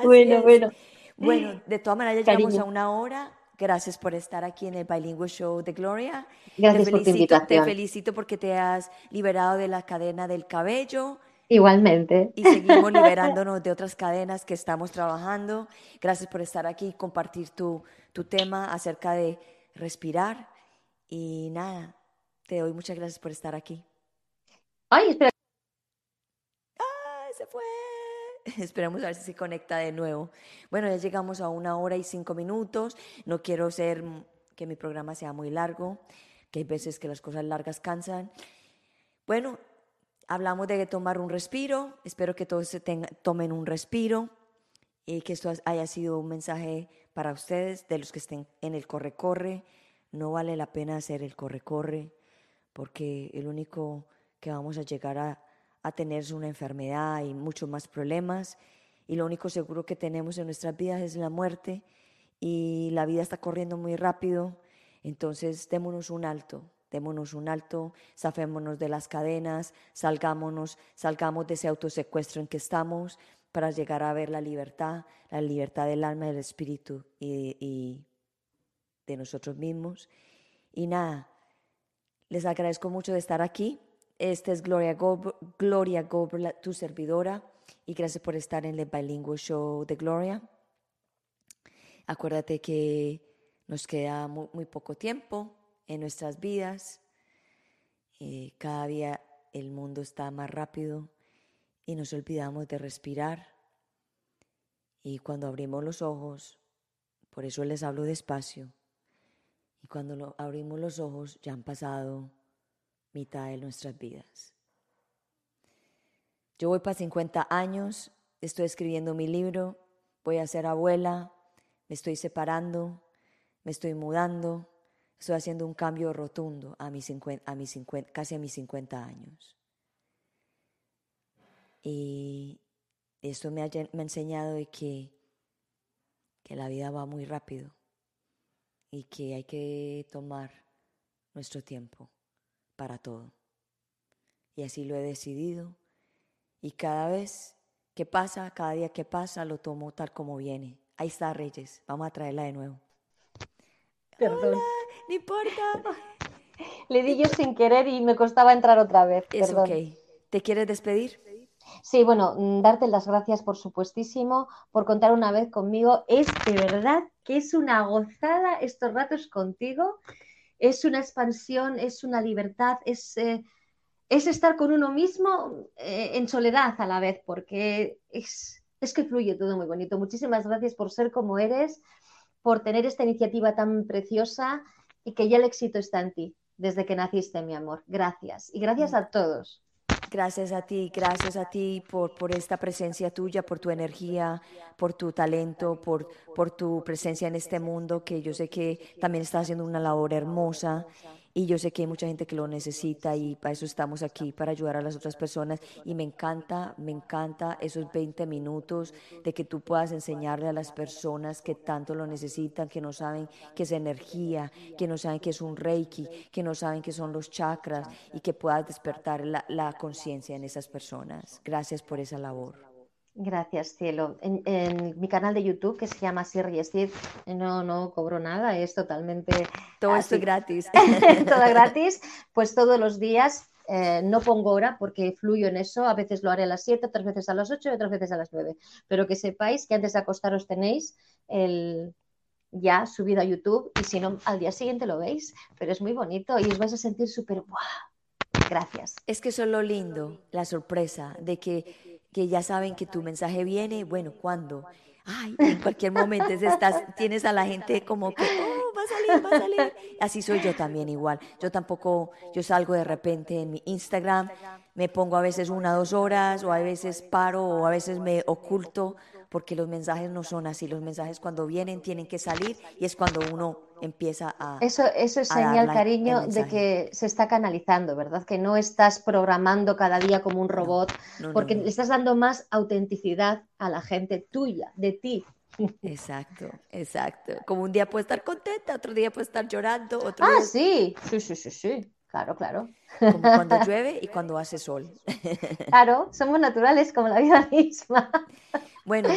[SPEAKER 2] Bueno, bueno.
[SPEAKER 1] Bueno, de todas maneras ya llegamos a una hora. Gracias por estar aquí en el Bilingual Show de Gloria.
[SPEAKER 2] Gracias te felicito, por
[SPEAKER 1] Te felicito porque te has liberado de la cadena del cabello.
[SPEAKER 2] Igualmente.
[SPEAKER 1] Y seguimos liberándonos de otras cadenas que estamos trabajando. Gracias por estar aquí y compartir tu, tu tema acerca de respirar. Y nada, te doy muchas gracias por estar aquí.
[SPEAKER 2] Ay, espera.
[SPEAKER 1] ¡Ay, se fue! Esperemos a ver si se conecta de nuevo. Bueno, ya llegamos a una hora y cinco minutos. No quiero ser que mi programa sea muy largo, que hay veces que las cosas largas cansan. Bueno, hablamos de tomar un respiro. Espero que todos se tomen un respiro y que esto haya sido un mensaje para ustedes, de los que estén en el corre-corre. No vale la pena hacer el corre-corre porque el único que vamos a llegar a a tener una enfermedad y muchos más problemas. Y lo único seguro que tenemos en nuestras vidas es la muerte. Y la vida está corriendo muy rápido. Entonces démonos un alto, démonos un alto, zafémonos de las cadenas, salgámonos, salgamos de ese autosecuestro en que estamos para llegar a ver la libertad, la libertad del alma, del espíritu y, y de nosotros mismos. Y nada, les agradezco mucho de estar aquí. Esta es Gloria Gloria tu servidora, y gracias por estar en el Bilingual Show de Gloria. Acuérdate que nos queda muy, poco tiempo en nuestras vidas. Eh, cada día el mundo está más rápido y nos olvidamos de respirar. Y cuando abrimos los ojos, por eso les hablo despacio, y cuando abrimos los ojos ya han pasado mitad de nuestras vidas. Yo voy para 50 años, estoy escribiendo mi libro, voy a ser abuela, me estoy separando, me estoy mudando, estoy haciendo un cambio rotundo a mis 50, a mis 50, casi a mis 50 años. Y esto me ha, enseñado de que, que la vida va muy rápido y que hay que tomar nuestro tiempo para todo. Y así lo he decidido. Y cada vez que pasa, cada día que pasa, lo tomo tal como viene. Ahí está Reyes. Vamos a traerla de nuevo.
[SPEAKER 2] Perdón.
[SPEAKER 1] no importa.
[SPEAKER 2] Le di yo sin querer y me costaba entrar otra vez.
[SPEAKER 1] Es ok. ¿Te quieres despedir?
[SPEAKER 2] Sí, bueno, mm, darte las gracias por supuestísimo, por contar una vez conmigo. Es de verdad que es una gozada estos ratos contigo es una expansión, es una libertad, es, eh, es estar con uno mismo eh, en soledad a la vez, porque es, es que fluye todo muy bonito. Muchísimas gracias por ser como eres, por tener esta iniciativa tan preciosa y que ya el éxito está en ti desde que naciste, mi amor. Gracias. Y gracias a todos.
[SPEAKER 1] Gracias a ti, gracias a ti por, por esta presencia tuya, por tu energía, por tu talento, por, por tu presencia en este mundo, que yo sé que también estás haciendo una labor hermosa y yo sé que hay mucha gente que lo necesita y para eso estamos aquí, para ayudar a las otras personas. Y me encanta, me encanta esos 20 minutos de que tú puedas enseñarle a las personas que tanto lo necesitan, que no saben qué es energía, que no saben qué es un reiki, que no saben qué son los chakras y que puedas despertar la, la conciencia en esas personas. Gracias por esa labor.
[SPEAKER 2] Gracias, cielo. En, mi canal de YouTube, que se llama Siri Steve, no, no cobro nada, es totalmente...
[SPEAKER 1] Todo esto gratis.
[SPEAKER 2] Todo gratis, pues todos los días eh, no pongo hora porque fluyo en eso. A veces lo haré a las 7, otras veces a las 8 y otras veces a las 9. Pero que sepáis que antes de acostaros tenéis el ya subido a YouTube y si no, al día siguiente lo veis. Pero es muy bonito y os vais a sentir súper, Gracias.
[SPEAKER 1] Es que eso es lo lindo, la sorpresa de que, que ya saben que tu mensaje viene, bueno, ¿cuándo? Ay, en cualquier momento estás, tienes a la gente como que, oh, va a salir, va a salir. Así soy yo también igual. Yo tampoco, yo salgo de repente en mi Instagram, me pongo a veces una, dos horas, o a veces paro, o a veces me oculto, porque los mensajes no son así. Los mensajes cuando vienen tienen que salir y es cuando uno empieza a...
[SPEAKER 2] Eso, eso es señal, cariño, de que se está canalizando, ¿verdad? Que no estás programando cada día como un robot, porque le estás dando más autenticidad a la gente tuya, de ti.
[SPEAKER 1] Exacto, exacto. Como un día puede estar contenta, otro día puede estar llorando, otro
[SPEAKER 2] ah,
[SPEAKER 1] día...
[SPEAKER 2] sí, sí, sí, sí, sí. Claro, claro.
[SPEAKER 1] Como cuando llueve y cuando hace sol.
[SPEAKER 2] Claro, somos naturales como la vida misma.
[SPEAKER 1] Bueno,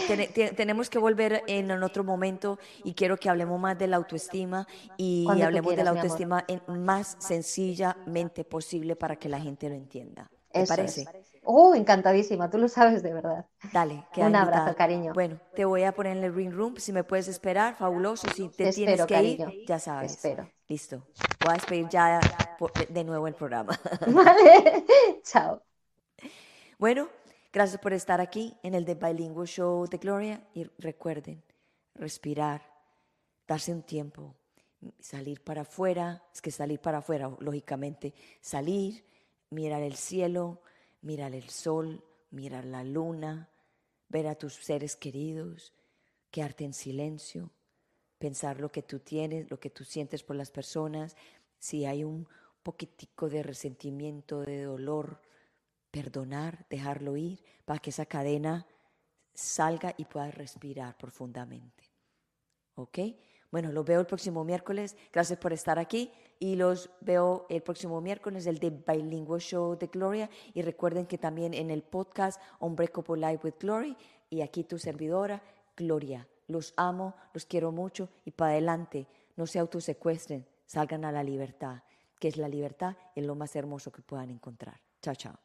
[SPEAKER 1] tenemos que volver en, otro momento y quiero que hablemos más de la autoestima y hablemos de la autoestima más sencillamente posible para que la gente lo entienda. ¿Te parece?
[SPEAKER 2] Oh, encantadísima, tú lo sabes de verdad.
[SPEAKER 1] Dale,
[SPEAKER 2] que Un abrazo, cariño.
[SPEAKER 1] Bueno, te voy a poner en el ring room, si me puedes esperar, fabuloso. Si te, tienes que ir, ya sabes.
[SPEAKER 2] espero.
[SPEAKER 1] Listo. Voy a despedir ya de nuevo el programa.
[SPEAKER 2] Vale, chao.
[SPEAKER 1] Bueno, gracias por estar aquí en el The Bilingual Show de Gloria y recuerden, respirar, darse un tiempo, salir para afuera, es que salir para afuera, lógicamente, salir, mirar el cielo, mirar el sol, mirar la luna, ver a tus seres queridos, quedarte en silencio, pensar lo que tú tienes, lo que tú sientes por las personas, si hay un poquitico de resentimiento, de dolor, perdonar, dejarlo ir, para que esa cadena salga y pueda respirar profundamente. ¿Ok? Bueno, los veo el próximo miércoles. Gracias por estar aquí y los veo el próximo miércoles, el de Bilingual Show de Gloria. Y recuerden que también en el podcast Unbreakable Life with Glory y aquí tu servidora, Gloria. Los amo, los quiero mucho y para adelante. No se autosecuestren, salgan a la libertad, que es la libertad, es lo más hermoso que puedan encontrar. Chao, chao.